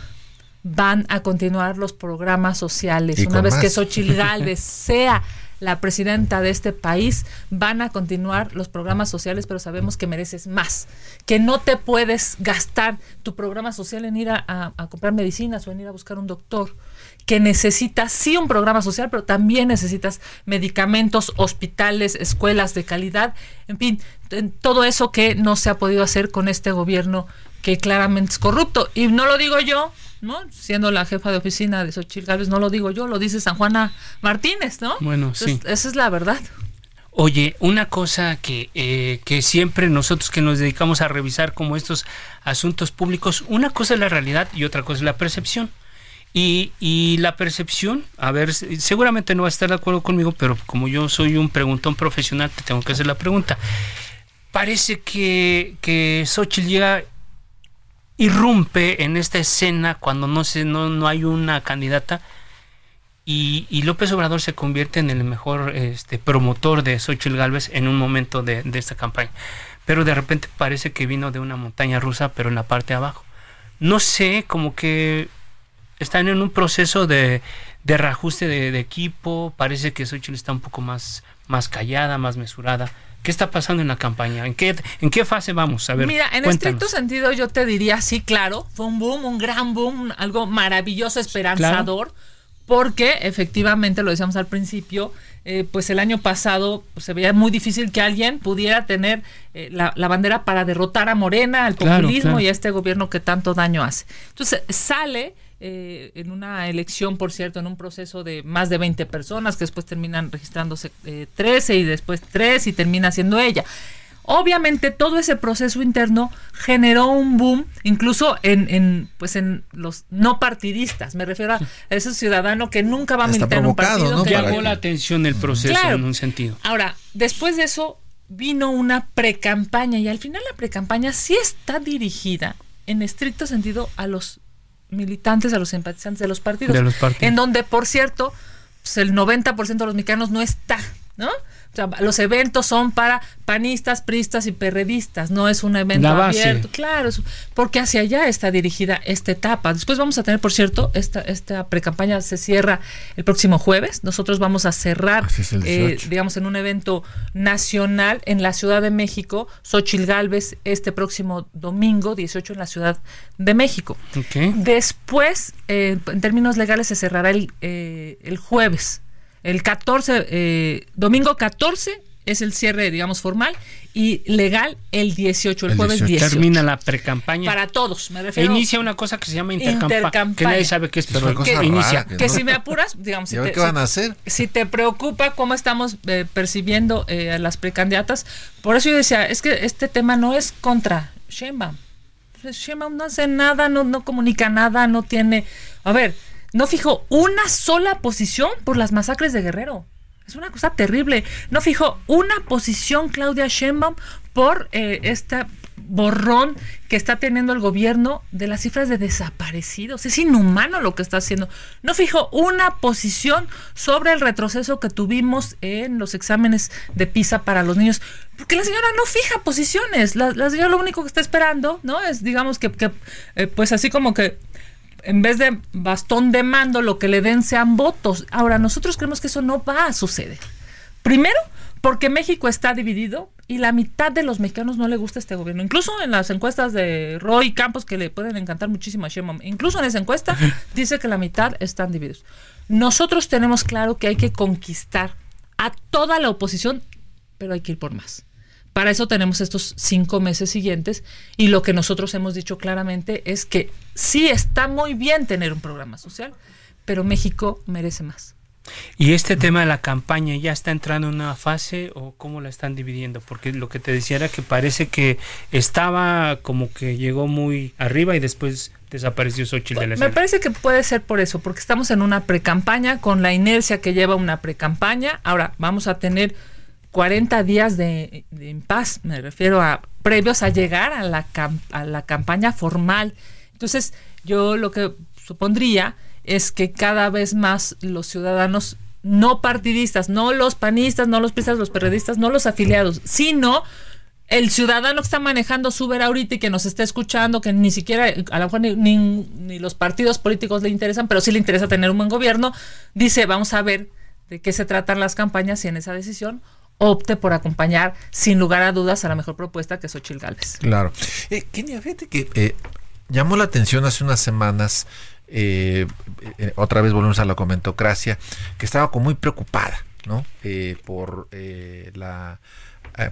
Speaker 5: van a continuar los programas sociales. Una vez que Xochitl [laughs] Galvez sea la presidenta de este país, van a continuar los programas sociales, pero sabemos que mereces más, que no te puedes gastar tu programa social en ir a, comprar medicinas o en ir a buscar un doctor, que necesitas sí un programa social, pero también necesitas medicamentos, hospitales, escuelas de calidad, en fin, todo eso que no se ha podido hacer con este gobierno que claramente es corrupto. Y no lo digo yo, ¿no? Siendo la jefa de oficina de Xochitl Gálvez, no lo digo yo, lo dice San Juana Martínez, ¿no?
Speaker 1: Bueno, sí.
Speaker 5: Esa es la verdad.
Speaker 1: Oye, una cosa que, eh, que siempre nosotros que nos dedicamos a revisar como estos asuntos públicos, una cosa es la realidad y otra cosa es la percepción. Y, la percepción, a ver, seguramente no va a estar de acuerdo conmigo, pero como yo soy un preguntón profesional, te tengo que hacer la pregunta. Parece que, que Xochitl llega irrumpe en esta escena cuando no, se, no, no hay una candidata y, y, López Obrador se convierte en el mejor este, promotor de Xochitl Galvez en un momento de, de, esta campaña. Pero de repente parece que vino de una montaña rusa, pero en la parte de abajo. No sé, como que están en un proceso de, de reajuste de, de, equipo. Parece que Xochitl está un poco más, más callada, más mesurada. ¿Qué está pasando en la campaña? ¿En qué, en qué fase vamos? A ver.
Speaker 5: Mira, en
Speaker 1: cuéntanos.
Speaker 5: estricto sentido, yo te diría, sí, claro, fue un boom, un gran boom, algo maravilloso, esperanzador. Claro porque efectivamente, lo decíamos al principio, eh, pues el año pasado pues, se veía muy difícil que alguien pudiera tener eh, la, la, bandera para derrotar a Morena, al populismo claro, claro. y a este gobierno que tanto daño hace. Entonces sale eh, en una elección, por cierto, en un proceso de más de 20 personas, que después terminan registrándose 13 y después 3 y termina siendo ella. Obviamente todo ese proceso interno generó un boom, incluso en, en, pues en los no partidistas. Me refiero a ese ciudadano que nunca va a militar en un partido.
Speaker 1: ¿no?
Speaker 5: Que
Speaker 1: llamó la atención el proceso claro. en un sentido.
Speaker 5: Ahora, después de eso vino una precampaña y al final la precampaña sí está dirigida en estricto sentido a los militantes, a los simpatizantes de los partidos.
Speaker 1: De los partidos.
Speaker 5: En donde, por cierto, pues el 90% de los mexicanos no está, ¿no? Sea, los eventos son para panistas, pristas y perredistas, no es un evento abierto. Claro, porque hacia allá está dirigida esta etapa. Después vamos a tener, por cierto, esta, esta precampaña se cierra el próximo jueves. Nosotros vamos a cerrar, eh, digamos, en un evento nacional en la Ciudad de México, Xochil Galvez, este próximo domingo, 18 en la Ciudad de México.
Speaker 1: Okay.
Speaker 5: Después, eh, en términos legales, se cerrará el, eh, el jueves el 14, eh, domingo 14 es el cierre, digamos, formal y legal el 18, el, el jueves 18.
Speaker 1: Termina la precampaña.
Speaker 5: Para todos, me
Speaker 1: E
Speaker 5: refiero.
Speaker 1: inicia una cosa que se llama intercampaña,
Speaker 5: intercampaña.
Speaker 1: que nadie sabe qué es, pero
Speaker 2: que,
Speaker 1: inicia.
Speaker 2: Rara, que,
Speaker 5: que
Speaker 2: no.
Speaker 5: si me [laughs] apuras, digamos, si
Speaker 2: ¿Y
Speaker 5: te,
Speaker 2: qué van
Speaker 5: si,
Speaker 2: a hacer?
Speaker 5: Si te preocupa cómo estamos eh, percibiendo eh, a las precandidatas, por eso yo decía, es que este tema no es contra Sheinbaum. Sheinbaum no hace nada, no, no comunica nada, no tiene... A ver, no fijó una sola posición por las masacres de Guerrero. Es una cosa terrible. No fijó una posición Claudia Sheinbaum por eh, este borrón que está teniendo el gobierno de las cifras de desaparecidos. Es inhumano lo que está haciendo. No fijó una posición sobre el retroceso que tuvimos en los exámenes de PISA para los niños. Porque la señora no fija posiciones. La, señora lo único que está esperando, ¿no? Es, digamos, que, que eh, pues así como que en vez de bastón de mando, lo que le den sean votos. Ahora, nosotros creemos que eso no va a suceder. Primero, porque México está dividido y la mitad de los mexicanos no le gusta este gobierno. Incluso en las encuestas de Roy Campos, que le pueden encantar muchísimo a Sheinbaum, incluso en esa encuesta [laughs] dice que la mitad están divididos. Nosotros tenemos claro que hay que conquistar a toda la oposición, pero hay que ir por más. Para eso tenemos estos cinco meses siguientes y lo que nosotros hemos dicho claramente es que sí está muy bien tener un programa social, pero México merece más.
Speaker 1: ¿Y este tema de la campaña ya está entrando en una fase o cómo la están dividiendo? Porque lo que te decía era que parece que estaba como que llegó muy arriba y después desapareció Xochitl de la
Speaker 5: Me parece que puede ser por eso, porque estamos en una precampaña con la inercia que lleva una precampaña. Ahora vamos a tener 40 días de, de impas, me refiero a previos a llegar a la, a la campaña formal. Entonces, yo lo que supondría es que cada vez más los ciudadanos no partidistas, no los panistas, no los pistas, los periodistas, no los afiliados, sino el ciudadano que está manejando su ver ahorita y que nos está escuchando, que ni siquiera, a lo mejor ni, ni, ni los partidos políticos le interesan, pero sí le interesa tener un buen gobierno, dice, vamos a ver de qué se tratan las campañas y en esa decisión opte por acompañar sin lugar a dudas a la mejor propuesta que es Xochitl Gálvez.
Speaker 2: Claro. Eh, Kenia, fíjate que eh, llamó la atención hace unas semanas, eh, eh, otra vez volvemos a la comentocracia, que estaba como muy preocupada, ¿no? Eh, por la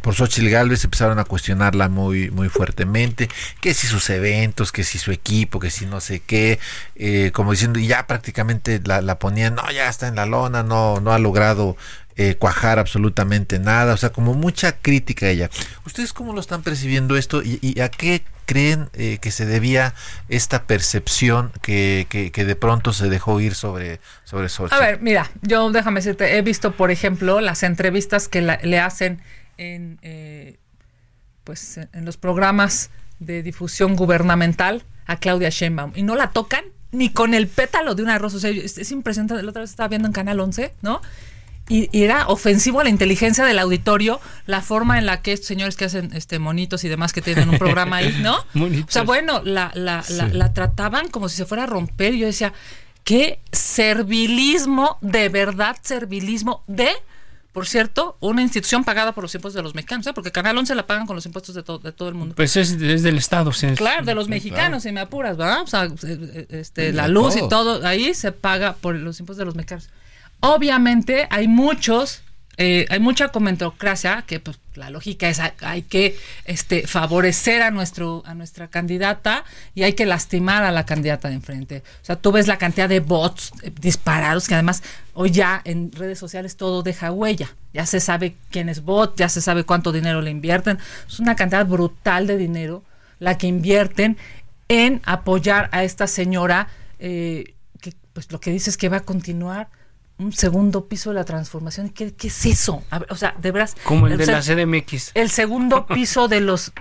Speaker 2: por Xochitl Galvez empezaron a cuestionarla muy, muy fuertemente, que si sus eventos, que si su equipo, que si no sé qué, eh, como diciendo, y ya prácticamente la, la, ponían, no, ya está en la lona, no, no ha logrado eh, cuajar absolutamente nada, o sea, como mucha crítica a ella. ¿Ustedes cómo lo están percibiendo esto y, y a qué creen eh, que se debía esta percepción que, que, que, de pronto se dejó ir sobre, sobre Xochitl?
Speaker 5: A ver, mira, yo déjame decirte, he visto, por ejemplo, las entrevistas que la, le hacen en, eh, pues, en los programas de difusión gubernamental a Claudia Sheinbaum y no la tocan ni con el pétalo de una rosa. O sea, es, es impresionante. La otra vez estaba viendo en Canal 11, ¿no? Y, y era ofensivo a la inteligencia del auditorio la forma en la que estos señores que hacen este monitos y demás que tienen un programa ahí, ¿no?
Speaker 1: Monitos. [laughs]
Speaker 5: O sea, bueno, la, la, la, la trataban como si se fuera a romper. Y yo decía, qué servilismo, de verdad servilismo de, por cierto, una institución pagada por los impuestos de los mexicanos, ¿eh? porque Canal 11 la pagan con los impuestos de, to- de todo el mundo.
Speaker 1: Pues es, es del Estado. sí, es-
Speaker 5: Claro, de los mexicanos, si me apuras, ¿verdad? O sea, eh, eh, este, la luz y todo, ahí se paga por los impuestos de los mexicanos. Obviamente hay muchos, eh, hay mucha comentocracia que pues la lógica es hay, que este, favorecer a nuestro a nuestra candidata y hay que lastimar a la candidata de enfrente. O sea, tú ves la cantidad de bots eh, disparados que además hoy ya en redes sociales todo deja huella. Ya se sabe quién es bot, ya se sabe cuánto dinero le invierten. Es una cantidad brutal de dinero la que invierten en apoyar a esta señora eh, que pues lo que dice es que va a continuar un segundo piso de la transformación. ¿Qué, qué es eso? Ver, o sea, de veras.
Speaker 1: Como el de
Speaker 5: sea,
Speaker 1: la CDMX.
Speaker 5: el segundo [laughs] piso de los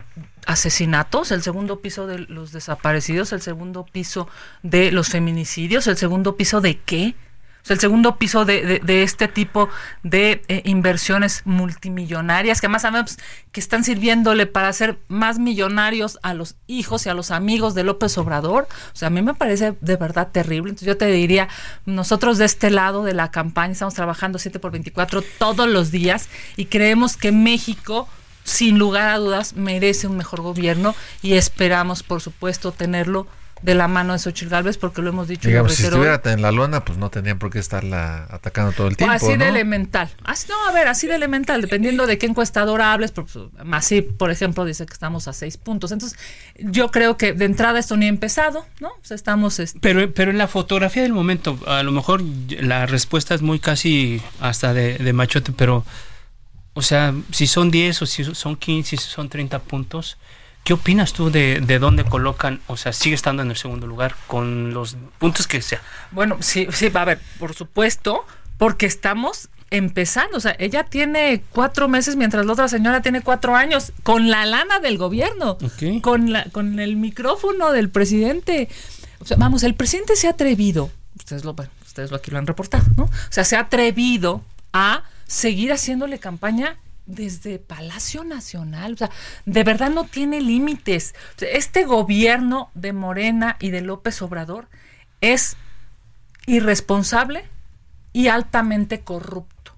Speaker 5: asesinatos, el segundo piso de los desaparecidos, el segundo piso de los feminicidios, el segundo piso de qué? O sea, el segundo piso de, de- este tipo de eh, inversiones multimillonarias que además sabemos que están sirviéndole para hacer más millonarios a los hijos y a los amigos de López Obrador. O sea, a mí me parece de verdad terrible. Entonces yo te diría, nosotros de este lado de la campaña estamos trabajando 7 por 24 todos los días y creemos que México sin lugar a dudas merece un mejor gobierno y esperamos, por supuesto, tenerlo de la mano de Xochitl Gálvez porque lo hemos dicho
Speaker 2: Digamos, si estuviera en la lona, pues no tendrían por qué estarla atacando todo el
Speaker 5: O
Speaker 2: tiempo.
Speaker 5: así de elemental. Así, no, a ver, así de elemental, dependiendo de qué encuestadora hables. Por, Masí, por ejemplo, dice que estamos a seis puntos. Entonces, yo creo que de entrada esto ni ha empezado, ¿no? O sea, estamos. este,
Speaker 1: Pero, pero en la fotografía del momento, a lo mejor la respuesta es muy casi hasta de, de machote, pero, o sea, si son 10 o si son 15, si son 30 puntos, ¿qué opinas tú de, de dónde colocan? O sea, sigue estando en el segundo lugar con los puntos que sea.
Speaker 5: Bueno, sí, sí, a ver, por supuesto, porque estamos empezando. O sea, ella tiene cuatro meses mientras la otra señora tiene cuatro años, con la lana del gobierno,
Speaker 1: Ok.
Speaker 5: con, la, con el micrófono del presidente. O sea, vamos, el presidente se ha atrevido, ustedes lo, ustedes lo aquí lo han reportado, ¿no? O sea, se ha atrevido a seguir haciéndole campaña desde Palacio Nacional. O sea, de verdad no tiene límites. Este gobierno de Morena y de López Obrador es irresponsable y altamente corrupto.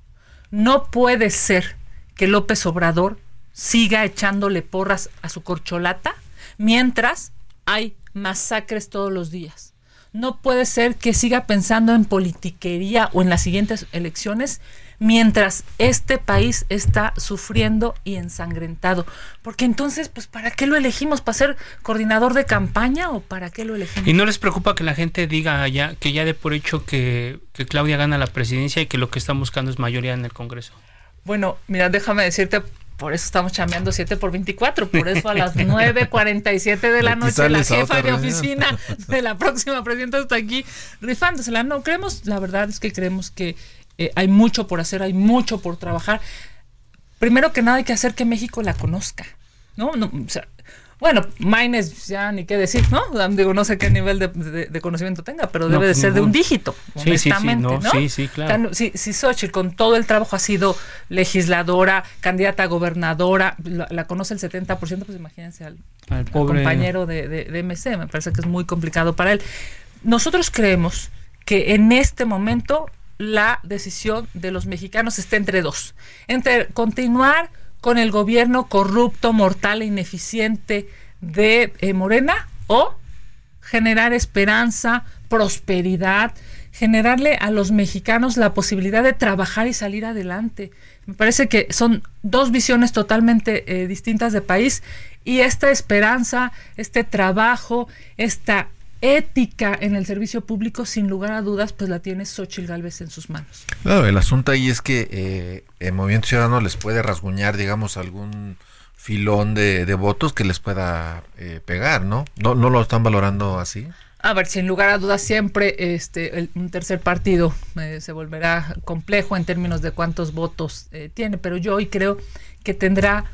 Speaker 5: No puede ser que López Obrador siga echándole porras a su corcholata mientras hay masacres todos los días. No puede ser que siga pensando en politiquería o en las siguientes elecciones mientras este país está sufriendo y ensangrentado. Porque entonces, pues, ¿para qué lo elegimos? ¿Para ser coordinador de campaña o para qué lo elegimos?
Speaker 1: ¿Y no les preocupa que la gente diga ya que ya de por hecho que, que Claudia gana la presidencia y que lo que están buscando es mayoría en el Congreso?
Speaker 5: Bueno, mira, déjame decirte, por eso estamos chambeando 7 por 24, por eso a las [laughs] 9.47 de la noche la jefa de oficina de la próxima presidenta está aquí rifándosela. No, creemos, la verdad es que creemos que eh, hay mucho por hacer, hay mucho por trabajar. Primero que nada hay que hacer que México la conozca, ¿no? no o sea, bueno, Maynes ya ni qué decir, ¿no? Digo, no sé qué nivel de, de- de conocimiento tenga, pero
Speaker 1: No,
Speaker 5: debe de
Speaker 1: pues
Speaker 5: ser de un dígito,
Speaker 1: Sí, sí, sí,
Speaker 5: honestamente,
Speaker 1: no, sí, sí, claro.
Speaker 5: Si, si Xochitl con todo el trabajo ha sido legisladora, candidata a gobernadora, la, la conoce el 70%, pues imagínense al,
Speaker 1: Al
Speaker 5: al
Speaker 1: pobre-
Speaker 5: compañero de- de MC, me parece que es muy complicado para él. Nosotros creemos que en este momento la decisión de los mexicanos está entre dos, entre continuar con el gobierno corrupto, mortal e ineficiente de eh, Morena o generar esperanza, prosperidad, generarle a los mexicanos la posibilidad de trabajar y salir adelante. Me parece que son dos visiones totalmente eh, distintas de país y esta esperanza, este trabajo, esta ética en el servicio público, sin lugar a dudas, pues la tiene Xochitl Galvez en sus manos.
Speaker 2: Claro, el asunto ahí es que eh, el Movimiento Ciudadano les puede rasguñar, digamos, algún filón de, de votos que les pueda eh, pegar, ¿no? ¿no? ¿No lo están valorando así?
Speaker 5: A ver, sin lugar a dudas, siempre este el- un tercer partido eh, se volverá complejo en términos de cuántos votos tiene, pero yo hoy creo que tendrá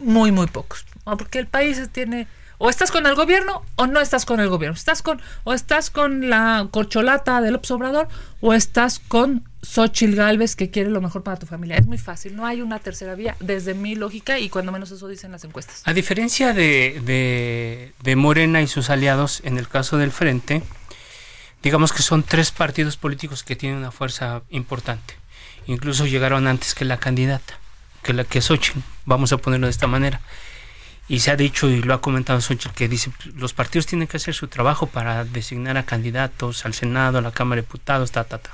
Speaker 5: muy, muy pocos. ¿no? Porque el país tiene O estás con el gobierno o no estás con el gobierno. Estás con, o estás con la corcholata del Obrador o estás con Xochitl Galvez que quiere lo mejor para tu familia. Es muy fácil, no hay una tercera vía desde mi lógica y cuando menos eso dicen las encuestas.
Speaker 1: A diferencia de, de, de Morena y sus aliados en el caso del Frente, digamos que son tres partidos políticos que tienen una fuerza importante. Incluso llegaron antes que la candidata, que la que Xochitl, vamos a ponerlo de esta manera. Y se ha dicho y lo ha comentado Xochitl que dice, los partidos tienen que hacer su trabajo para designar a candidatos al Senado, a la Cámara de Diputados, ta, ta, ta.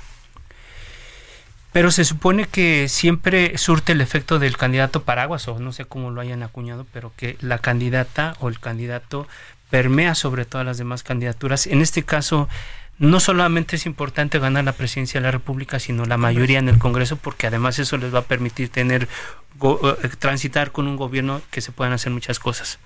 Speaker 1: Pero se supone que siempre surte el efecto del candidato paraguas, o no sé cómo lo hayan acuñado, pero que la candidata o el candidato permea sobre todas las demás candidaturas. En este caso, no solamente es importante ganar la presidencia de la República, sino la mayoría en el Congreso, porque además eso les va a permitir tener eh, transitar con un gobierno que se puedan hacer muchas cosas.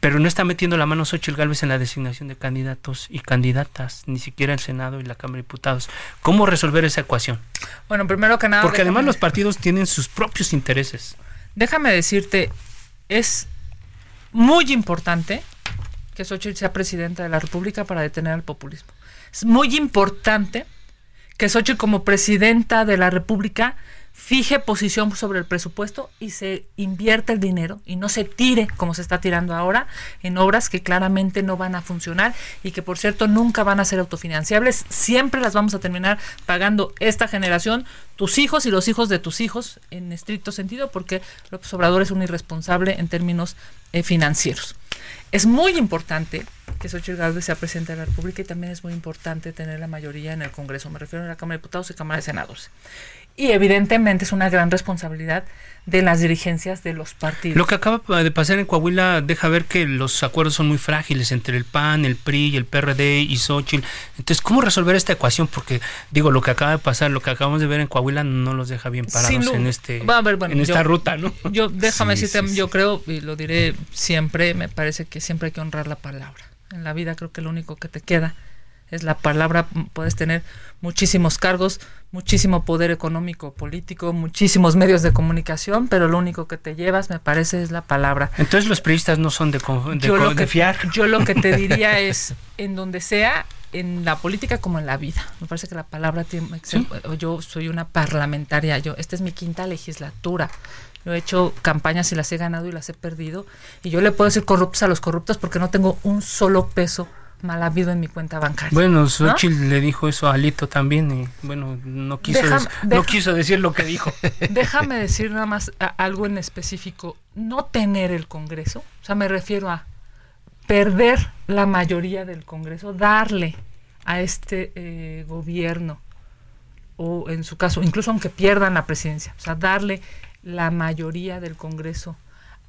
Speaker 1: Pero no está metiendo la mano Xochitl Gálvez en la designación de candidatos y candidatas, ni siquiera el Senado y la Cámara de Diputados. ¿Cómo resolver esa ecuación?
Speaker 5: Bueno, primero que nada.
Speaker 1: Porque además los partidos tienen sus propios intereses.
Speaker 5: Déjame decirte, es muy importante que Xochitl sea presidenta de la República para detener el populismo. Es muy importante que Xochitl como presidenta de la República fije posición sobre el presupuesto y se invierta el dinero y no se tire como se está tirando ahora en obras que claramente no van a funcionar y que por cierto nunca van a ser autofinanciables, siempre las vamos a terminar pagando esta generación, tus hijos y los hijos de tus hijos en estricto sentido porque López Obrador es un irresponsable en términos eh, financieros. Es muy importante que Xochitl Gálvez sea presidente de la República y también es muy importante tener la mayoría en el Congreso, me refiero a la Cámara de Diputados y Cámara de Senadores. Y evidentemente es una gran responsabilidad de las dirigencias de los partidos.
Speaker 1: Lo que acaba de pasar en Coahuila deja ver que los acuerdos son muy frágiles entre el PAN, el PRI, el PRD y Xochitl. Entonces, ¿cómo resolver esta ecuación? Porque, digo, lo que acaba de pasar, lo que acabamos de ver en Coahuila no los deja bien parados en, este, en esta ruta, ¿no?
Speaker 5: Yo, déjame [laughs] decirte, yo creo, y lo diré siempre, me parece que siempre hay que honrar la palabra. En la vida creo que lo único que te queda es la palabra, puedes tener muchísimos cargos, muchísimo poder económico, político, muchísimos medios de comunicación, pero lo único que te llevas, me parece, es la palabra.
Speaker 1: Entonces los periodistas no son de, de, fiar.
Speaker 5: Yo lo que te diría [laughs] es, en donde sea, en la política como en la vida. Me parece que la palabra tiene... Yo soy una parlamentaria, yo esta es mi quinta legislatura. Yo he hecho campañas y las he ganado y las he perdido. Y yo le puedo decir corruptos a los corruptos porque no tengo un solo peso mal habido en mi cuenta bancaria.
Speaker 1: Bueno, Xochitl le dijo eso a Alito también y bueno, no quiso, no quiso decir lo que dijo. [laughs]
Speaker 5: Déjame decir nada más algo en específico. No tener el Congreso, o sea, me refiero a perder la mayoría del Congreso, darle a este eh, gobierno, o en su caso, incluso aunque pierdan la presidencia, o sea, darle la mayoría del Congreso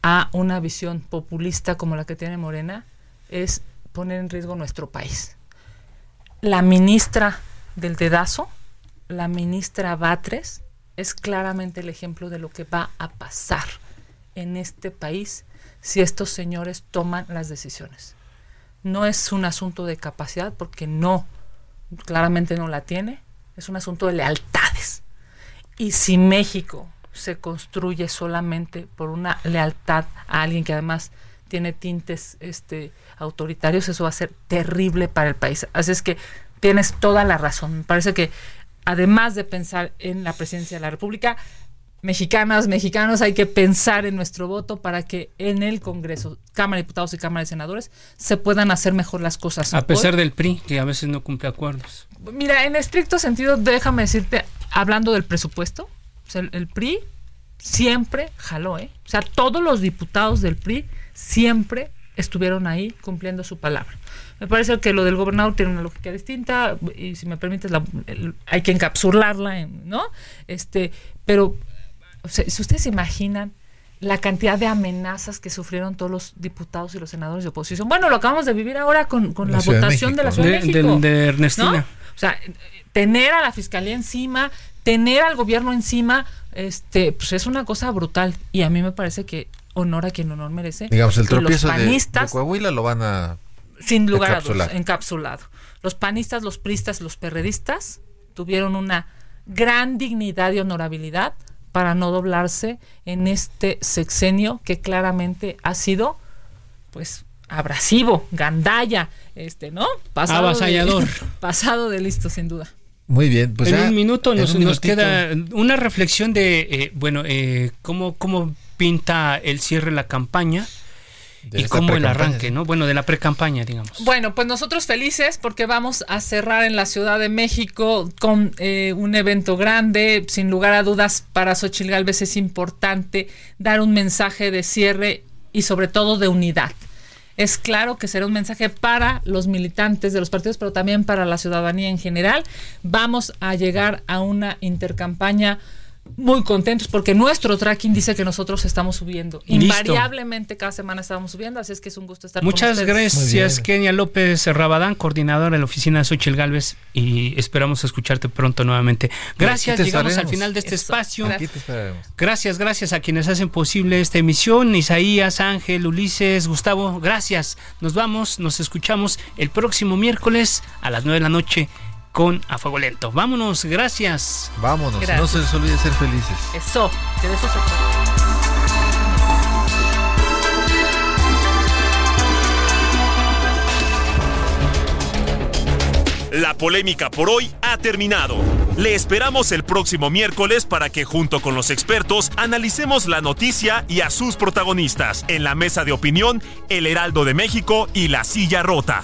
Speaker 5: a una visión populista como la que tiene Morena, es poner en riesgo nuestro país. La ministra del dedazo, la ministra Batres, es claramente el ejemplo de lo que va a pasar en este país si estos señores toman las decisiones. No es un asunto de capacidad porque no, claramente no la tiene, es un asunto de lealtades. Y si México se construye solamente por una lealtad a alguien que además tiene tintes este, autoritarios, eso va a ser terrible para el país. Así es que tienes toda la razón. Me parece que además de pensar en la presidencia de la República, mexicanas, mexicanos, hay que pensar en nuestro voto para que en el Congreso, Cámara de Diputados y Cámara de Senadores, se puedan hacer mejor las cosas.
Speaker 1: A pesar del PRI, que a veces no cumple acuerdos.
Speaker 5: Mira, en estricto sentido, déjame decirte, hablando del presupuesto, el, el PRI siempre jaló, ¿eh? O sea, todos los diputados del PRI siempre estuvieron ahí cumpliendo su palabra. Me parece que lo del gobernador tiene una lógica distinta y si me permites hay que encapsularla, ¿no? Este, pero si ustedes se imaginan la cantidad de amenazas que sufrieron todos los diputados y los senadores de oposición. Bueno, lo acabamos de vivir ahora con, la, votación de, la Ciudad de, México.
Speaker 1: De, Ernestina.
Speaker 5: O sea, tener a la fiscalía encima, tener al gobierno encima, este, pues es una cosa brutal. Y a mí me parece que honor a quien honor merece.
Speaker 2: Digamos, el tropiezo los panistas, de, Coahuila lo van a
Speaker 5: sin lugar a dudas, encapsulado. Los panistas, los pristas, los perredistas tuvieron una gran dignidad y honorabilidad para no doblarse en este sexenio que claramente ha sido pues abrasivo, gandalla, este, ¿no?
Speaker 1: Pasado Avasallador.
Speaker 5: De, [laughs] pasado de listo, sin duda.
Speaker 2: Muy bien, pues
Speaker 1: en un minuto nos, nos, queda una reflexión de, eh, bueno, eh, cómo, cómo pinta el cierre de la campaña y cómo el arranque, ¿no? Bueno, de la pre-campaña, digamos.
Speaker 5: Bueno, pues nosotros felices porque vamos a cerrar en la Ciudad de México con eh, un evento grande. Sin lugar a dudas, para Xochitl Galvez es importante dar un mensaje de cierre y sobre todo de unidad. Es claro que será un mensaje para los militantes de los partidos, pero también para la ciudadanía en general. Vamos a llegar a una intercampaña muy contentos porque nuestro tracking dice que nosotros estamos subiendo. Invariablemente cada semana estamos subiendo, así es que es un gusto estar
Speaker 1: Muchas con gracias, Kenia López Rabadán, coordinadora de la oficina de Xochitl Galvez, y esperamos escucharte pronto nuevamente. Gracias, llegamos al final de este espacio. Gracias, gracias a quienes hacen posible esta emisión, Isaías, Ángel, Ulises, Gustavo, gracias. Nos vamos, nos escuchamos el próximo miércoles a las 9 de la noche con A Fuego Lento. Vámonos, gracias.
Speaker 2: Vámonos, no se les olvide ser felices.
Speaker 5: Eso, que de eso se
Speaker 4: La polémica por hoy ha terminado. Le esperamos el próximo miércoles para que junto con los expertos analicemos la noticia y a sus protagonistas en la mesa de opinión El Heraldo de México y La Silla Rota.